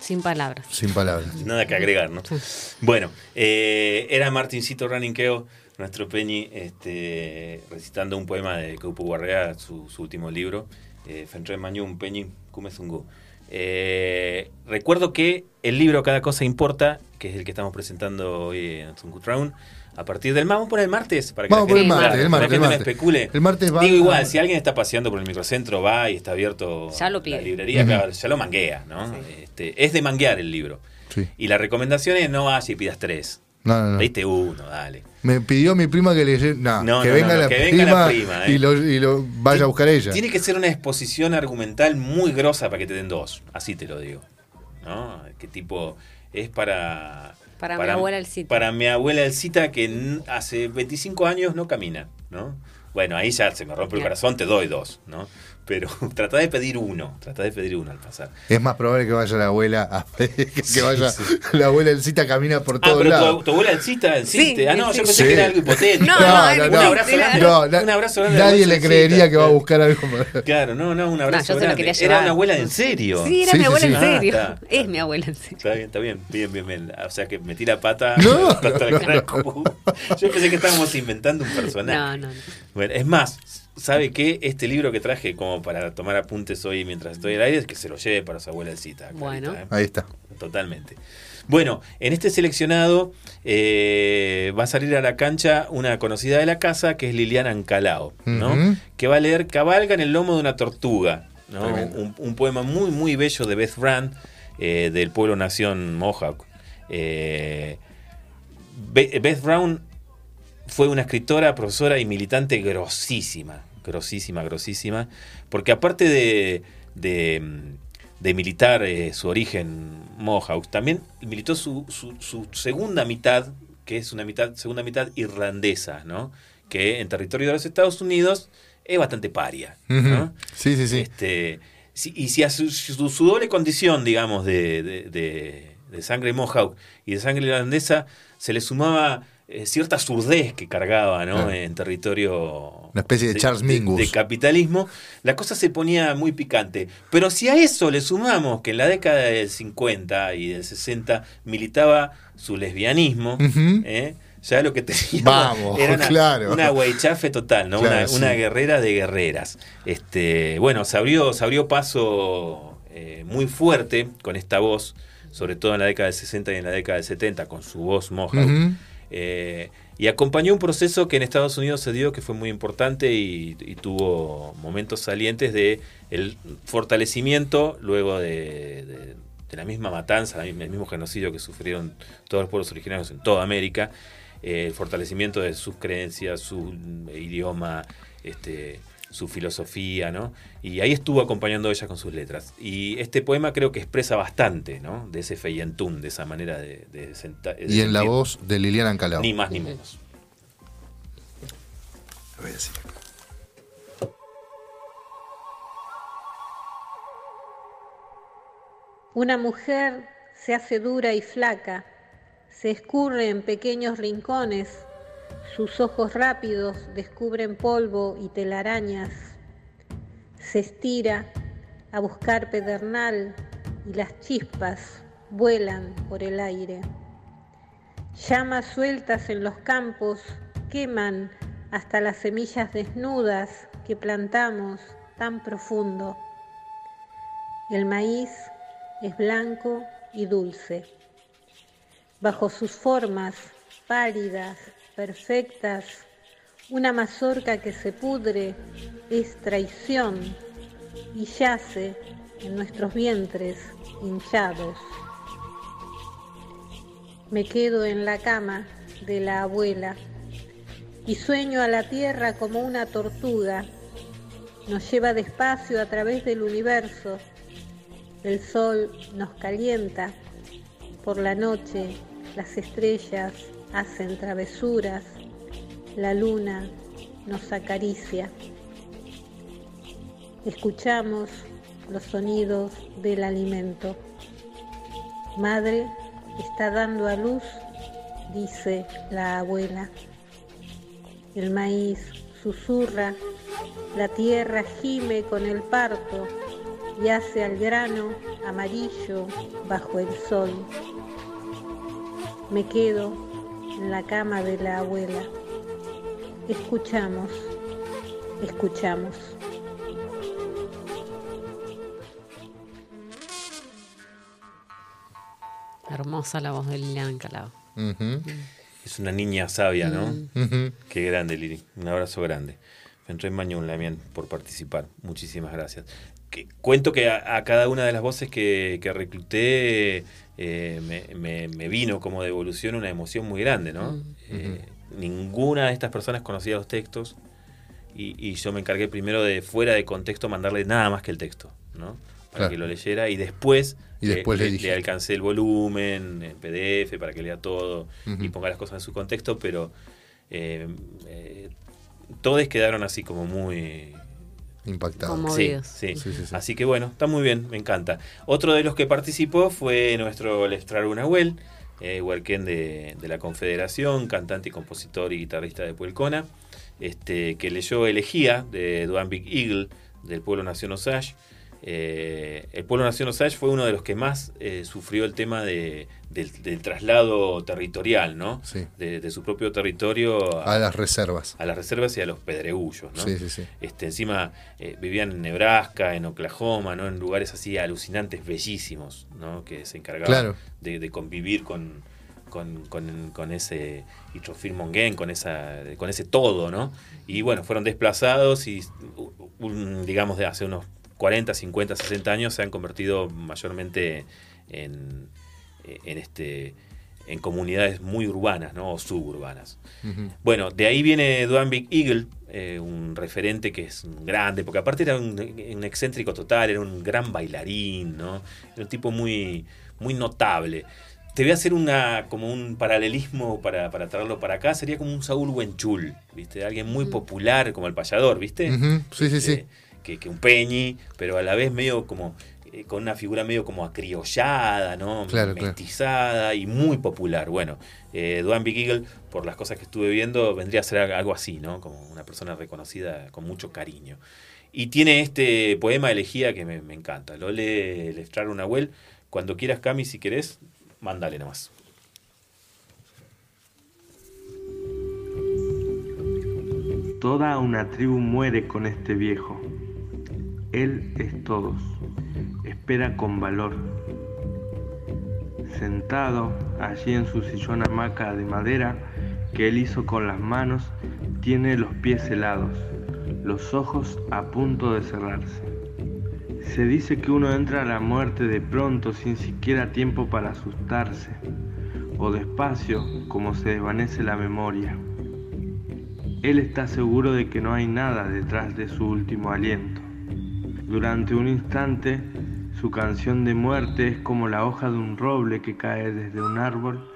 Sin palabras. Sin palabras. Nada que agregar, ¿no? Bueno, eh, era Martincito Raninqueo nuestro Peñi este, recitando un poema de Kaupu Guarrea, su, último libro, eh, Fentre Mañum Peñi Kumezungu. Eh, recuerdo que el libro Cada cosa importa, que es el que estamos presentando hoy en Zungutraun, a partir del vamos por el martes para que vamos la gente, por el martes, el martes, el martes. especule. El martes va Digo igual, si alguien está paseando por el microcentro, va y está abierto ya lo la librería, ya lo manguea, ¿no? Este, es de manguear el libro. Y la recomendación es no vayas y pidas tres. No, no, no. uno, dale. Me pidió mi prima que le no, que, venga, la prima y, ¿eh? lo, vaya a buscar ella. Tiene que ser una exposición argumental muy grosa para que te den dos, así te lo digo. ¿No? Que tipo es para para, mi abuela Elcita. Para mi abuela Elcita que hace 25 años no camina, ¿no? Bueno, ahí ya se me rompe el corazón, te doy dos, ¿no? Pero trata de pedir uno, trata de pedir uno al pasar. Es más probable que vaya la abuela a, que vaya la abuela el cita camina por todos ah, pero lados. Tu, abuela el cita existe. ah, no, yo pensé que era algo hipotético. No, no, no, un abrazo grande. un abrazo grande nadie le creería que va a buscar algo más. Claro, no, no, un abrazo grande. Era una abuela en serio. Sí, era mi abuela en serio. Ah, es mi abuela en serio. Está bien, está bien, bien, bien, bien. O sea que metí la pata. No. Yo pensé que estábamos inventando un personaje. No, no, no. Bueno, es más, ¿sabe qué? Este libro que traje como para tomar apuntes hoy mientras estoy al aire es que se lo lleve para su abuela cita. Bueno, ¿eh? ahí está. Totalmente. Bueno, en este seleccionado eh, va a salir a la cancha una conocida de la casa que es Liliana Ancalao, ¿no? Que va a leer Cabalga en el lomo de una tortuga, ¿no? Un, poema muy, muy bello de Beth Brand, eh, del pueblo nación Mohawk. Beth Brown fue una escritora, profesora y militante grosísima, grosísima, grosísima, porque aparte de, de, militar eh, su origen Mohawk, también militó su, su, segunda mitad, que es una mitad, segunda mitad irlandesa, ¿no? que en territorio de los Estados Unidos es bastante paria. Sí, sí, sí. Este, y si a su, su, doble condición, digamos, de, de, de, sangre Mohawk y de sangre irlandesa, se le sumaba cierta surdez que cargaba ¿no? en territorio... Una especie de, Charles Mingus. De, capitalismo, la cosa se ponía muy picante. Pero si a eso le sumamos que en la década del 50 y del 60 militaba su lesbianismo, ¿eh? ya lo que tenía Vamos, era una, claro. una total, ¿no? una, guerrera de guerreras. Este, bueno, se abrió, se abrió paso eh, muy fuerte con esta voz, sobre todo en la década del 60 y en la década del 70, con su voz moja. Eh, y acompañó un proceso que en Estados Unidos se dio que fue muy importante y, tuvo momentos salientes de el fortalecimiento luego de, la misma matanza, el mismo genocidio que sufrieron todos los pueblos originarios en toda América, eh, el fortalecimiento de sus creencias, su idioma, este, su filosofía, ¿no? Y ahí estuvo acompañando ella con sus letras. Y este poema creo que expresa bastante, ¿no? De ese feyentún, de esa manera de, sentar. Y en la voz de Liliana Ancalao. Ni más ni menos. voy a decir. Una mujer se hace dura y flaca, se escurre en pequeños rincones sus ojos rápidos descubren polvo y telarañas. Se estira a buscar pedernal y las chispas vuelan por el aire. Llamas sueltas en los campos queman hasta las semillas desnudas que plantamos tan profundo. El maíz es blanco y dulce. Bajo sus formas pálidas perfectas, una mazorca que se pudre es traición y yace en nuestros vientres hinchados. Me quedo en la cama de la abuela y sueño a la tierra como una tortuga. Nos lleva despacio a través del universo. El sol nos calienta. Por la noche las estrellas hacen travesuras, la luna nos acaricia. Escuchamos los sonidos del alimento. Madre está dando a luz, dice la abuela. El maíz susurra, la tierra gime con el parto y hace al grano amarillo bajo el sol. Me quedo en la cama de la abuela. Escuchamos, escuchamos. Hermosa la voz de Liliana Calao. Es una niña sabia, ¿no? Mm. Qué grande, Lili. Un abrazo grande. En Mañón, Lamien, por participar. Muchísimas gracias. Que, cuento que a, cada una de las voces que, que recluté eh, me, vino como devolución una emoción muy grande, ¿no? Mm. Eh, ninguna de estas personas conocía los textos y, yo me encargué primero de, fuera de contexto, mandarle nada más que el texto, ¿no? Para que lo leyera y después, y después le, alcancé el volumen en PDF para que lea todo y ponga las cosas en su contexto, pero eh, todos quedaron así como muy impactado. Sí, sí. Así que bueno, está muy bien, me encanta. Otro de los que participó fue nuestro Lestrar Unahuel, eh, huarquén de, de, la Confederación, cantante y compositor y guitarrista de Puelcona, este, que leyó Elegía de Duan Big Eagle del pueblo Nación Osage. Eh, el pueblo Nación Osage fue uno de los que más eh, sufrió el tema de, del, traslado territorial, ¿no? De, su propio territorio a, las reservas. A las reservas y a los pedregullos, ¿no? Sí, sí, sí. Este, encima eh, vivían en Nebraska, en Oklahoma, ¿no? En lugares así alucinantes, bellísimos, ¿no? Que se encargaban de, convivir con, con, ese Itrofil Mongen, con, esa, con ese todo, ¿no? Y bueno, fueron desplazados y, digamos, de hace unos 40, 50, 60 años se han convertido mayormente en, en, este, en comunidades muy urbanas ¿no? o suburbanas. Bueno, de ahí viene Duan Big Eagle, eh, un referente que es grande, porque aparte era un, excéntrico total, era un gran bailarín, ¿no? era un tipo muy, muy notable. Te voy a hacer una, como un paralelismo para, para traerlo para acá, sería como un Saúl Wenchul, ¿viste? Alguien muy popular como el payador, ¿viste? Sí, sí, sí. Que, un Peñi, pero a la vez medio como eh, con una figura medio como acriollada, ¿no? Mestizada y muy popular. Bueno, eh, Duane Big por las cosas que estuve viendo, vendría a ser algo así, ¿no? Como una persona reconocida con mucho cariño. Y tiene este poema elegida que me, encanta. Lo lee una Nahuel. Cuando quieras, Cami, si querés, mándale nomás. Toda una tribu muere con este viejo. Él es todos. Espera con valor. Sentado allí en su sillón hamaca de madera que él hizo con las manos, tiene los pies helados, los ojos a punto de cerrarse. Se dice que uno entra a la muerte de pronto sin siquiera tiempo para asustarse, o despacio como se desvanece la memoria. Él está seguro de que no hay nada detrás de su último aliento. Durante un instante, su canción de muerte es como la hoja de un roble que cae desde un árbol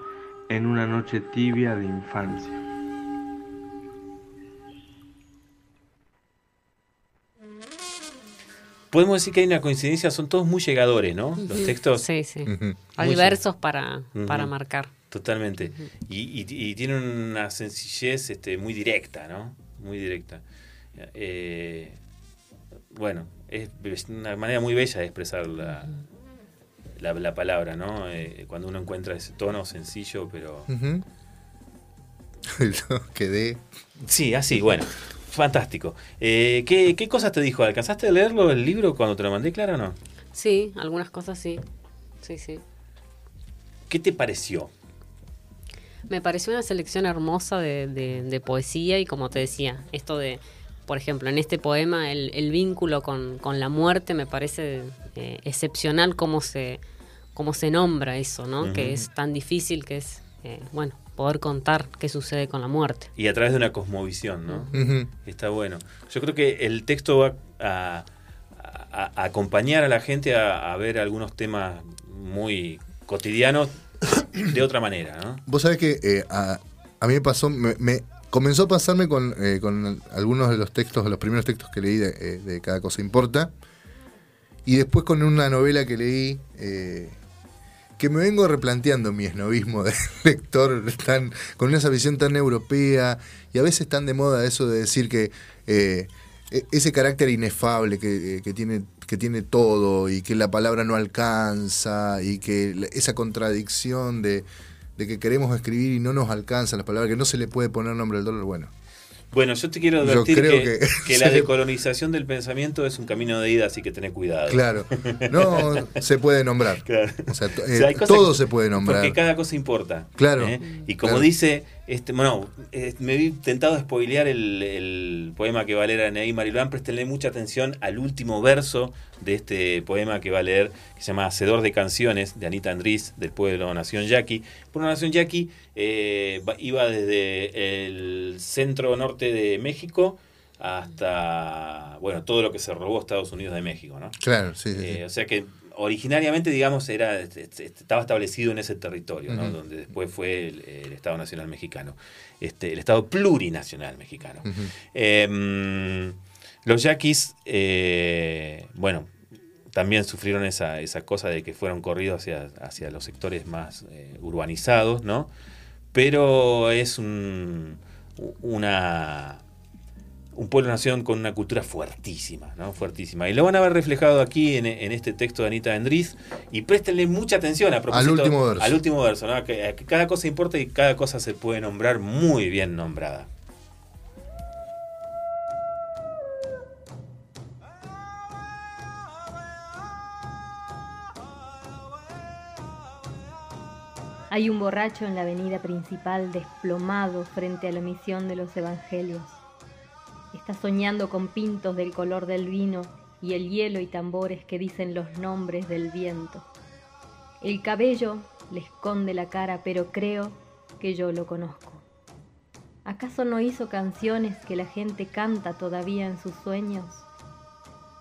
en una noche tibia de infancia. Podemos decir que hay una coincidencia, son todos muy llegadores, ¿no? Los textos. Sí, sí. Hay versos para, para marcar. Totalmente. y, tiene una sencillez este, muy directa, ¿no? Muy directa. Eh, bueno, es una manera muy bella de expresar la, la, palabra, ¿no? Eh, cuando uno encuentra ese tono sencillo, pero... Quedé. Sí, así, bueno. Fantástico. Eh, ¿qué, ¿Qué cosas te dijo? ¿Alcanzaste a leerlo el libro cuando te lo mandé, Clara, o no? Sí, algunas cosas sí. Sí, sí. ¿Qué te pareció? Me pareció una selección hermosa de, poesía y como te decía, esto de, por ejemplo, en este poema el, vínculo con, la muerte me parece eh, excepcional cómo se, cómo se nombra eso, ¿no? Que es tan difícil que es, eh, bueno, poder contar qué sucede con la muerte. Y a través de una cosmovisión, ¿no? Está bueno. Yo creo que el texto va a, acompañar a la gente a ver algunos temas muy cotidianos de otra manera, ¿no? Vos sabés que eh, a, mí me pasó, me, comenzó a pasarme con, eh, con, algunos de los textos, los primeros textos que leí de, eh, Cada cosa importa, y después con una novela que leí, que me vengo replanteando mi esnovismo de lector, tan, con esa visión tan europea, y a veces tan de moda eso de decir que e, ese carácter inefable que tiene que tiene todo y que la palabra no alcanza y que esa contradicción de, de que queremos escribir y no nos alcanza la palabra, que no se le puede poner nombre al dólar, bueno, bueno, yo te quiero advertir que, la decolonización del pensamiento es un camino de ida, así que tened cuidado. Claro. No se puede nombrar. O sea, eh, todo se puede nombrar. Porque cada cosa importa. Claro. ¿eh? Y como dice, este, bueno, eh, me vi tentado a spoilear el, poema que va a leer Anaí Marilán, prestenle mucha atención al último verso de este poema que va a leer, que se llama Hacedor de Canciones, de Anita Andrés, del pueblo Nación Yaqui. Por Nación Yaqui iba desde el centro norte de México hasta, bueno, todo lo que se robó Estados Unidos de México, ¿no? Claro, sí. O sea que originariamente, digamos, era estaba establecido en ese territorio, ¿no? donde después fue el, Estado Nacional Mexicano, este, el Estado Plurinacional Mexicano. Em, los yaquis, eh, bueno, también sufrieron esa, esa cosa de que fueron corridos hacia, hacia los sectores más eh, urbanizados, ¿no? Pero es un, una un pueblo nación con una cultura fuertísima, ¿no? Fuertísima. Y lo van a ver reflejado aquí en, este texto de Anita Endriz. Y préstenle mucha atención a propósito, al último verso. Al último verso, ¿no? que, cada cosa importa y cada cosa se puede nombrar muy bien nombrada. Hay un borracho en la avenida principal desplomado frente a la misión de los evangelios Está soñando con pintos del color del vino y el hielo y tambores que dicen los nombres del viento. El cabello le esconde la cara, pero creo que yo lo conozco. ¿Acaso no hizo canciones que la gente canta todavía en sus sueños?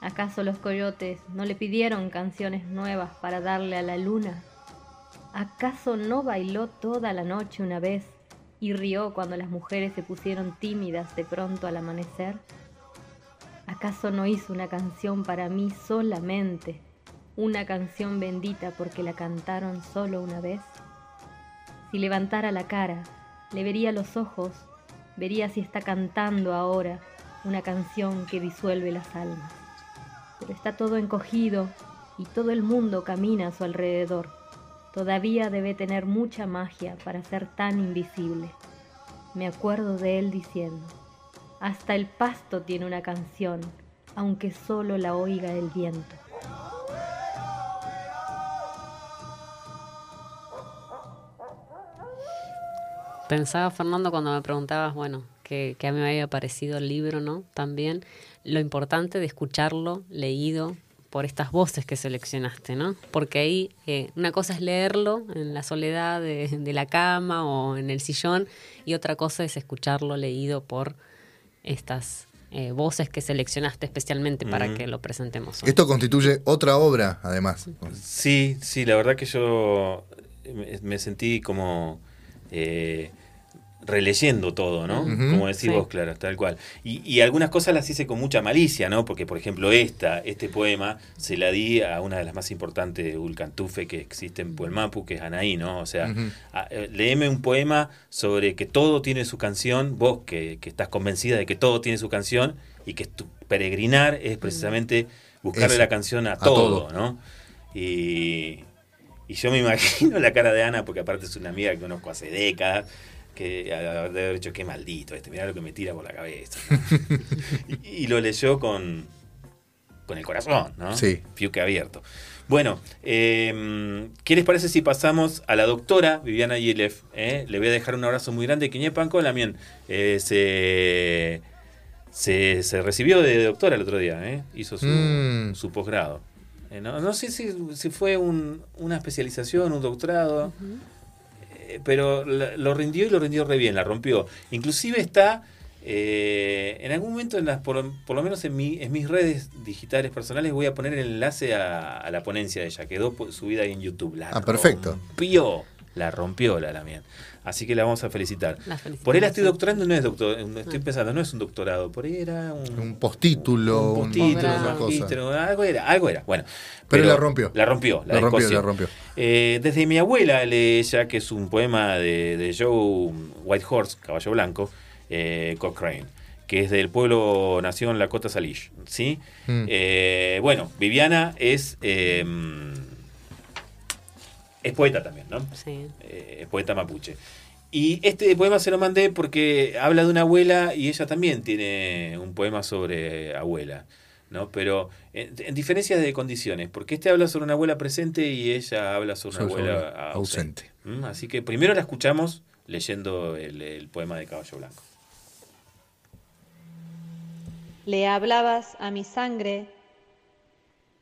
¿Acaso los coyotes no le pidieron canciones nuevas para darle a la luna? ¿Acaso no bailó toda la noche una vez y rió cuando las mujeres se pusieron tímidas de pronto al amanecer? ¿Acaso no hizo una canción para mí solamente una canción bendita porque la cantaron solo una vez? Si levantara la cara, le vería los ojos, vería si está cantando ahora una canción que disuelve las almas. Pero está todo encogido y todo el mundo camina a su alrededor. Todavía debe tener mucha magia para ser tan invisible. Me acuerdo de él diciendo, hasta el pasto tiene una canción, aunque solo la oiga el viento. Pensaba, Fernando, cuando me preguntabas, bueno, que, a mí me había parecido el libro, ¿no? También lo importante de escucharlo leído por estas voces que seleccionaste, ¿no? Porque ahí eh, una cosa es leerlo en la soledad de, la cama o en el sillón y otra cosa es escucharlo leído por estas eh, voces que seleccionaste especialmente para que lo presentemos. Esto constituye otra obra, además. Sí, sí, la verdad que yo me, sentí como... Eh, releyendo todo, ¿no? Como decís vos, claro, tal cual. Y, algunas cosas las hice con mucha malicia, ¿no? Porque, por ejemplo, esta, este poema, se la di a una de las más importantes de Ulcantufe que existe en Puelmapu, que es Anaí, ¿no? O sea, eh, léeme un poema sobre que todo tiene su canción, vos que, estás convencida de que todo tiene su canción y que tu peregrinar es precisamente buscarle la canción a, todo, ¿no? Y, y yo me imagino la cara de Ana, porque aparte es una amiga que conozco hace décadas, que de haber dicho, qué maldito este, mirá lo que me tira por la cabeza. y, lo leyó con, con el corazón, ¿no? Sí. Fiuque abierto. Bueno, eh, ¿qué les parece si pasamos a la doctora Viviana Yelef? Eh? Le voy a dejar un abrazo muy grande. Quiñé Panco, la mien, eh, se, se, recibió de doctora el otro día, ¿eh? hizo su, mm. su posgrado. Eh, no, sé si, si fue un, una especialización, un doctorado. Eh, pero lo rindió y lo rindió re bien, la rompió. Inclusive está, eh, en algún momento, en las, por, lo menos en, mi, en mis redes digitales personales, voy a poner el enlace a, la ponencia de ella. Quedó subida ahí en YouTube. La ah, perfecto. Rompió, la rompió la Lamien. Así que la vamos a felicitar. Por ahí la estoy doctorando, no es doctor, estoy ah. pensando, no es un doctorado, por ahí era un, un postítulo, un, postítulo, algo era, algo era. Bueno, pero, la rompió. La rompió, la, rompió, la rompió. Eh, desde mi abuela lee ella, que es un poema de, de Joe Whitehorse, Caballo Blanco, eh, Cochrane que es del pueblo nación Lakota Salish. ¿sí? Mm. Eh, bueno, Viviana es, eh, es poeta también, ¿no? Sí. es poeta mapuche. Y este poema se lo mandé porque habla de una abuela y ella también tiene un poema sobre abuela. ¿no? Pero en, diferencias de condiciones, porque este habla sobre una abuela presente y ella habla sobre una abuela ausente. ¿Mm? Así que primero la escuchamos leyendo el, poema de Caballo Blanco. Le hablabas a mi sangre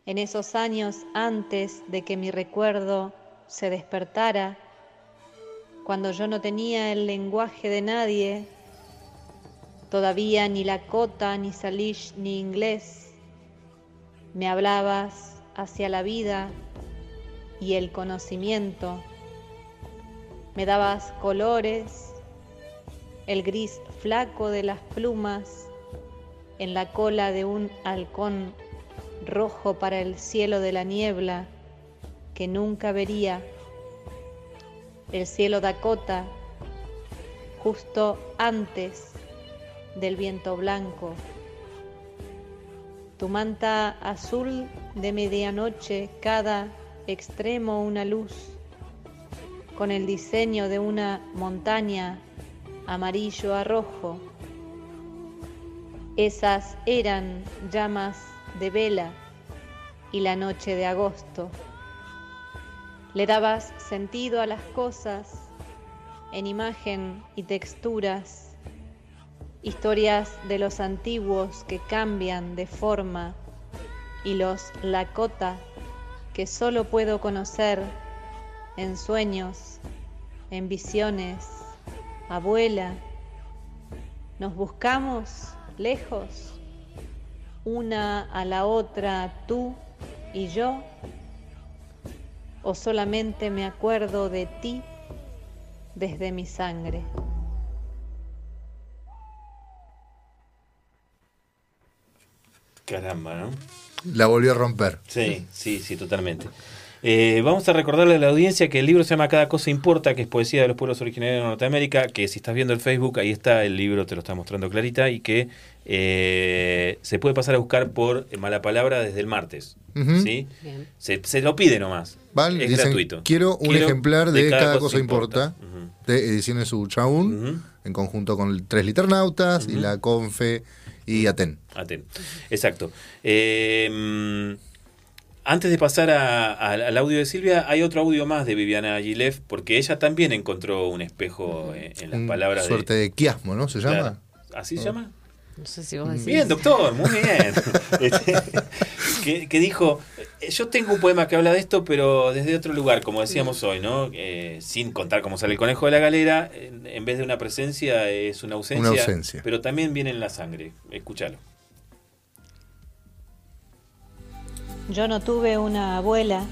en esos años antes de que mi recuerdo se despertara, cuando yo no tenía el lenguaje de nadie, todavía ni la cota, ni salish, ni inglés, me hablabas hacia la vida y el conocimiento. Me dabas colores, el gris flaco de las plumas en la cola de un halcón rojo para el cielo de la niebla que nunca vería, el cielo Dakota justo antes del viento blanco tu manta azul de medianoche, cada extremo una luz, con el diseño de una montaña amarillo a rojo. Esas eran llamas de vela y la noche de agosto. Le dabas sentido a las cosas en imagen y texturas historias de los antiguos que cambian de forma y los Lakota que solo puedo conocer en sueños, en visiones, abuela. Nos buscamos lejos, una a la otra, tú y yo, o solamente me acuerdo de ti desde mi sangre. Caramba, ¿no? La volvió a romper. Sí, sí, sí, totalmente. Eh, vamos a recordarle a la audiencia que el libro se llama Cada cosa importa, que es poesía de los pueblos originarios de Norteamérica, que si estás viendo el Facebook, ahí está el libro, te lo está mostrando Clarita, y que eh, se puede pasar a buscar por mala palabra desde el martes. ¿sí? Se, lo pide nomás. Es gratuito. Quiero un ejemplar de, Cada, cosa, importa, de Ediciones Uchaún, en conjunto con Tres Liternautas y la Confe y Aten. Aten, exacto. Eh, antes de pasar al audio de Silvia, hay otro audio más de Viviana Gilev, porque ella también encontró un espejo en, las palabras suerte de... quiasmo, ¿no? ¿Se llama? ¿Así se llama? No sé si vos decís. Bien, doctor, muy bien. Este, que, dijo, eh, yo tengo un poema que habla de esto, pero desde otro lugar, como decíamos hoy, ¿no? Eh, sin contar cómo sale el conejo de la galera, en, vez de una presencia es una ausencia, una ausencia. Pero también viene en la sangre. Escúchalo. Yo no tuve una abuela,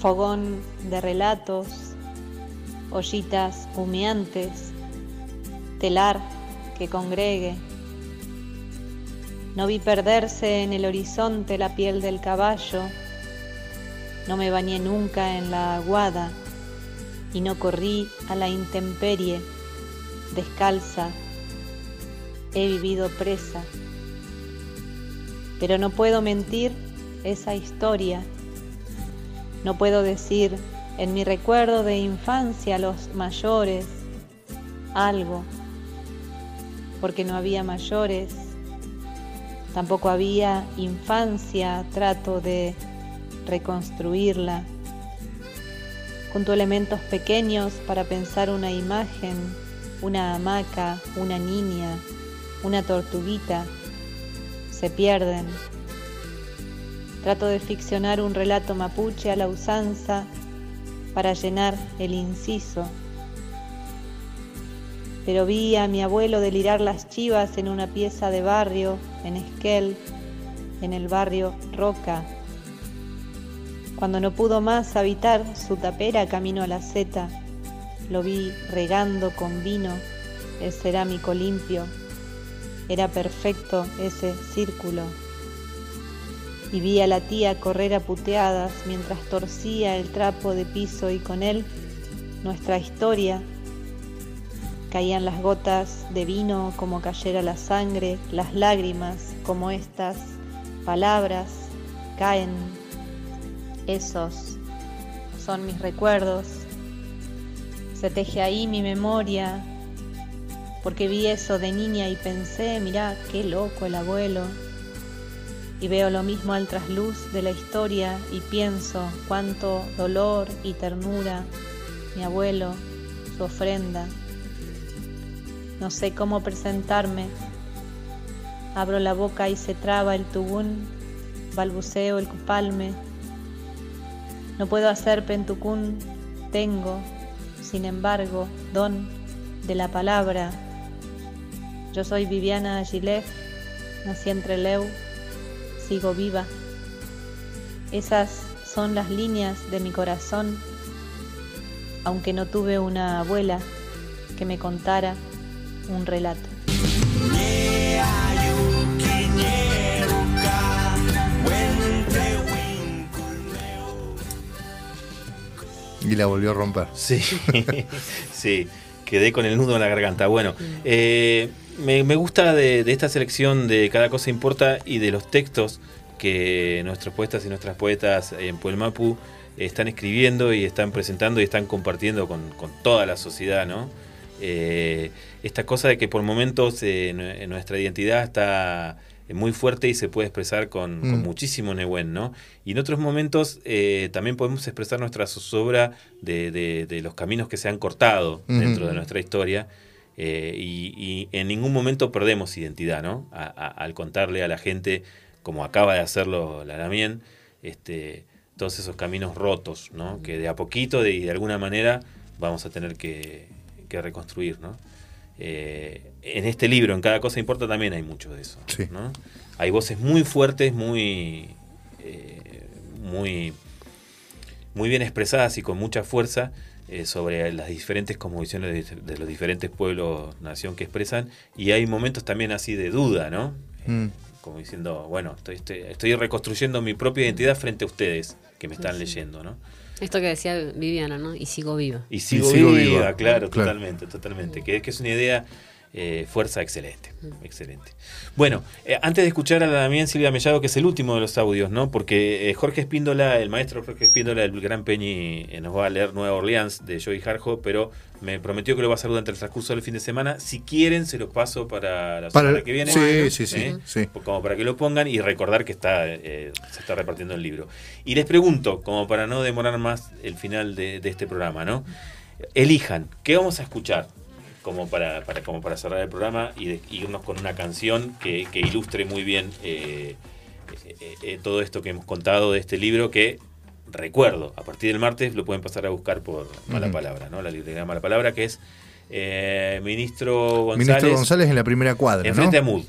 fogón de relatos, ollitas humeantes, telar que congregue. No vi perderse en el horizonte la piel del caballo, no me bañé nunca en la aguada y no corrí a la intemperie, descalza, he vivido presa. Pero no puedo mentir esa historia. No puedo decir en mi recuerdo de infancia los mayores algo, porque no había mayores, tampoco había infancia, trato de reconstruirla. Junto elementos pequeños para pensar una imagen, una hamaca, una niña, una tortuguita, se pierden Trato de ficcionar un relato mapuche a la usanza para llenar el inciso. Pero vi a mi abuelo delirar las chivas en una pieza de barrio, en Esquel, en el barrio Roca. Cuando no pudo más habitar su tapera camino a la seta, lo vi regando con vino el cerámico limpio. Era perfecto ese círculo y vi a la tía correr a puteadas mientras torcía el trapo de piso y con él nuestra historia. Caían las gotas de vino como cayera la sangre, las lágrimas como estas palabras caen. Esos son mis recuerdos. Se teje ahí mi memoria, porque vi eso de niña y pensé, mirá, qué loco el abuelo, y veo lo mismo al trasluz de la historia y pienso cuánto dolor y ternura, mi abuelo, su ofrenda. No sé cómo presentarme. Abro la boca y se traba el tubún, balbuceo el cupalme. No puedo hacer pentucún, tengo, sin embargo, don de la palabra. Yo soy Viviana Agilef, nací entre Leu sigo viva. Esas son las líneas de mi corazón, aunque no tuve una abuela que me contara un relato. Y la volvió a romper. Sí, sí, quedé con el nudo en la garganta. Bueno, eh, me, gusta de, esta selección de Cada cosa importa y de los textos que nuestros poetas y nuestras poetas en Puelmapu están escribiendo y están presentando y están compartiendo con, toda la sociedad, ¿no? Eh, esta cosa de que por momentos eh, nuestra identidad está muy fuerte y se puede expresar con, mm. muchísimo Nehuen, ¿no? Y en otros momentos eh, también podemos expresar nuestra zozobra de, los caminos que se han cortado dentro de nuestra historia eh, y, en ningún momento perdemos identidad, ¿no? al contarle a la gente, como acaba de hacerlo la Lamien, este, todos esos caminos rotos, ¿no? Que de a poquito y de, alguna manera vamos a tener que, reconstruir, ¿no? Eh, en este libro, en cada cosa importa, también hay mucho de eso. ¿no? Hay voces muy fuertes, muy, eh, muy, muy bien expresadas y con mucha fuerza eh, sobre las diferentes cosmovisiones de, los diferentes pueblos, nación que expresan, y hay momentos también así de duda, ¿no? Mm. como diciendo, bueno, estoy, estoy, reconstruyendo mi propia identidad frente a ustedes que me están leyendo, ¿no? Esto que decía Viviana, ¿no? Y sigo viva. Y sigo, viva, claro, totalmente, totalmente. Que, que es una idea eh, fuerza excelente, excelente. Bueno, eh, antes de escuchar a la Damián Silvia Mellado, que es el último de los audios, ¿no? Porque eh, Jorge Espíndola, el maestro Jorge Espíndola del Gran Peñi, nos va a leer Nueva Orleans de Joey Harjo, pero me prometió que lo va a hacer durante el transcurso del fin de semana. Si quieren, se los paso para la semana que viene. Sí, sí, sí, sí, Como para que lo pongan y recordar que está se está repartiendo el libro. Y les pregunto, como para no demorar más el final de, de este programa, ¿no? Elijan, ¿qué vamos a escuchar? Como para, para, como para cerrar el programa y, irnos con una canción que, ilustre muy bien eh, eh, eh, todo esto que hemos contado de este libro que recuerdo, a partir del martes lo pueden pasar a buscar por Mala Palabra, ¿no? La librería Mala Palabra, que es Ministro González. Ministro González en la primera cuadra. Enfrente a Mood.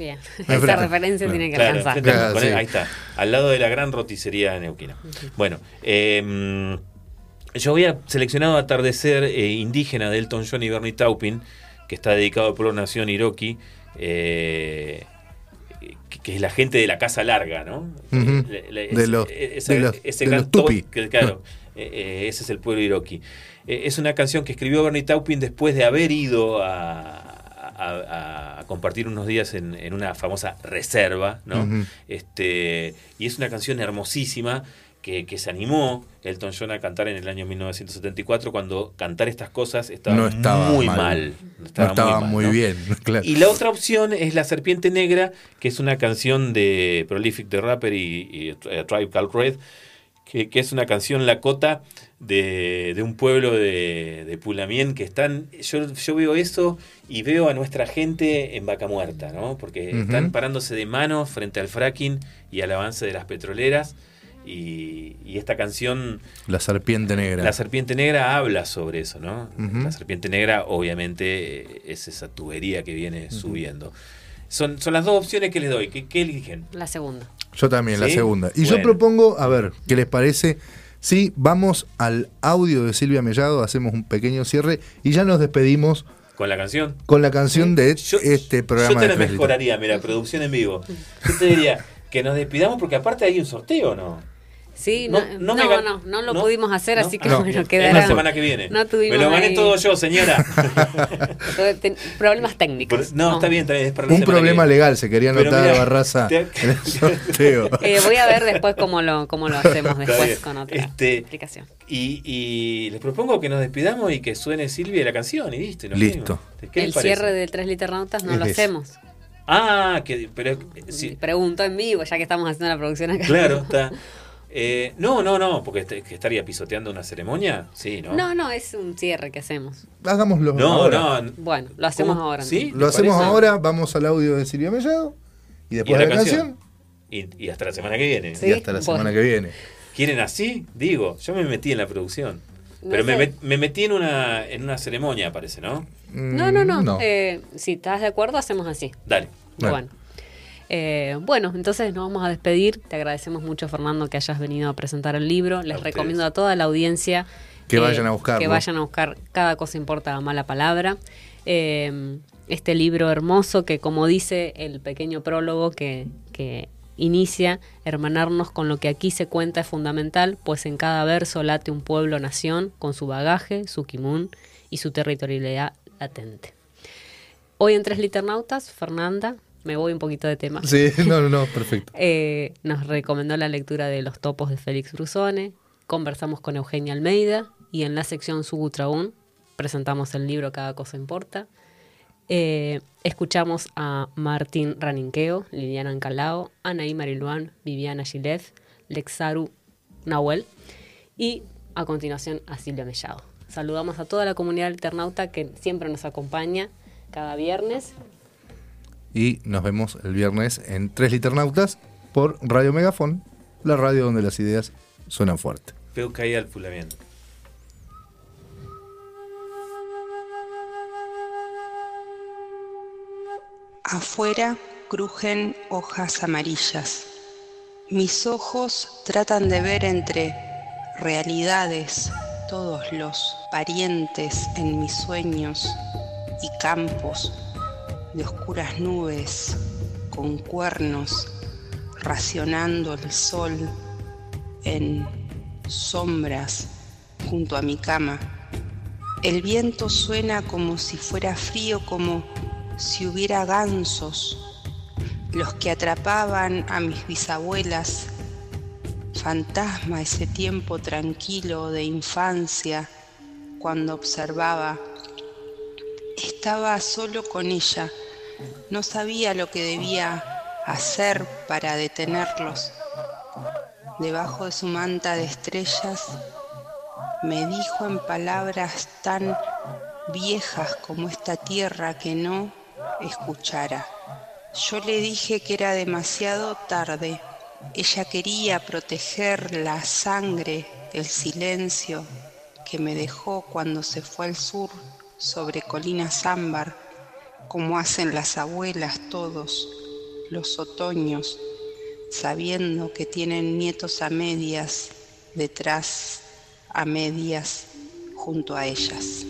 Bien, esa referencia tiene que alcanzar. Ahí está, al lado de la gran roticería neuquina. Bueno, eh, yo había seleccionado Atardecer eh, Indígena de Elton John y Bernie Taupin, que está dedicado al pueblo nación Iroqui, eh, que, es la gente de la casa larga, ¿no? de los, tupi. claro, eh, ese es el pueblo Iroqui. es una canción que escribió Bernie Taupin después de haber ido a, compartir unos días en, una famosa reserva, ¿no? este, y es una canción hermosísima que, se animó Elton John a cantar en el año 1974 cuando cantar estas cosas estaba, muy mal. No estaba, muy, bien. Y la otra opción es La Serpiente Negra, que es una canción de Prolific the Rapper y, eh, Tribe Called Red, que, es una canción lacota de, de un pueblo de, de, Pulamien que están. Yo, yo veo eso y veo a nuestra gente en vaca muerta, ¿no? Porque están parándose de manos frente al fracking y al avance de las petroleras y, esta canción... La Serpiente Negra. La Serpiente Negra habla sobre eso, ¿no? La Serpiente Negra obviamente es esa tubería que viene subiendo. Son, son las dos opciones que les doy. ¿Qué, eligen? La segunda. Yo también, la segunda. Y yo propongo, a ver, ¿qué les parece? Sí, vamos al audio de Silvia Mellado, hacemos un pequeño cierre y ya nos despedimos. ¿Con la canción? Con la canción de este programa. Yo te la mejoraría, mira, producción en vivo. Yo te diría que nos despidamos porque aparte hay un sorteo, ¿no? Sí, no, no, no, no, lo pudimos hacer, así que bueno, quedará. la semana que viene. me lo gané todo yo, señora. Problemas técnicos. No, está bien, está bien. Es Un problema legal, se quería anotar a Barraza en el sorteo. Eh, voy a ver después cómo lo, cómo lo hacemos después con otra este, explicación. Y, y, les propongo que nos despidamos y que suene Silvia la canción y listo. Listo. el cierre de Tres Liternautas no lo hacemos. Ah, que, pero... Si, Pregunto en vivo, ya que estamos haciendo la producción acá. Claro, está. Eh, no, no, no, porque estaría pisoteando una ceremonia. Sí, ¿no? No, no, es un cierre que hacemos. Hagámoslo. No, ahora. no. Bueno, lo hacemos ahora. ¿Sí? Lo hacemos ahora, vamos al audio de Silvia Mellado y después de la, canción. Y, hasta la semana que viene. Y hasta la semana que viene. ¿Quieren así? Digo, yo me metí en la producción. pero me, me, metí en una, en una ceremonia, parece, ¿no? No, no, no. Eh, si estás de acuerdo, hacemos así. Dale. bueno. Eh, bueno, entonces nos vamos a despedir. Te agradecemos mucho, Fernando, que hayas venido a presentar el libro. Les recomiendo a toda la audiencia que, vayan a buscar. Que vayan a buscar Cada cosa importa mala palabra. Eh, este libro hermoso que, como dice el pequeño prólogo que, que inicia, hermanarnos con lo que aquí se cuenta es fundamental, pues en cada verso late un pueblo-nación con su bagaje, su kimun y su territorialidad latente. Hoy en Tres Liternautas, Fernanda, me voy un poquito de tema. Sí, no, no, no, perfecto. Eh, nos recomendó la lectura de Los topos de Félix Brusone, conversamos con Eugenia Almeida y en la sección Subutraún presentamos el libro Cada cosa importa. Eh, escuchamos a Martín Raninqueo, Liliana Ancalao, Anaí Mariluán, Viviana Gilet, Lexaru Nahuel y a continuación a Silvia Mellado. Saludamos a toda la comunidad alternauta que siempre nos acompaña cada viernes y nos vemos el viernes en Tres Liternautas por Radio Megafón, la radio donde las ideas suenan fuerte. Veo caí al fulamiento. Afuera crujen hojas amarillas. Mis ojos tratan de ver entre realidades todos los parientes en mis sueños y campos de oscuras nubes con cuernos, racionando el sol en sombras junto a mi cama. El viento suena como si fuera frío, como si hubiera gansos, los que atrapaban a mis bisabuelas. Fantasma ese tiempo tranquilo de infancia cuando observaba. Estaba solo con ella, no sabía lo que debía hacer para detenerlos. Debajo de su manta de estrellas me dijo en palabras tan viejas como esta tierra que no escuchara. Yo le dije que era demasiado tarde. Ella quería proteger la sangre, el silencio que me dejó cuando se fue al sur sobre colinas ámbar, como hacen las abuelas todos los otoños, sabiendo que tienen nietos a medias detrás a medias junto a ellas.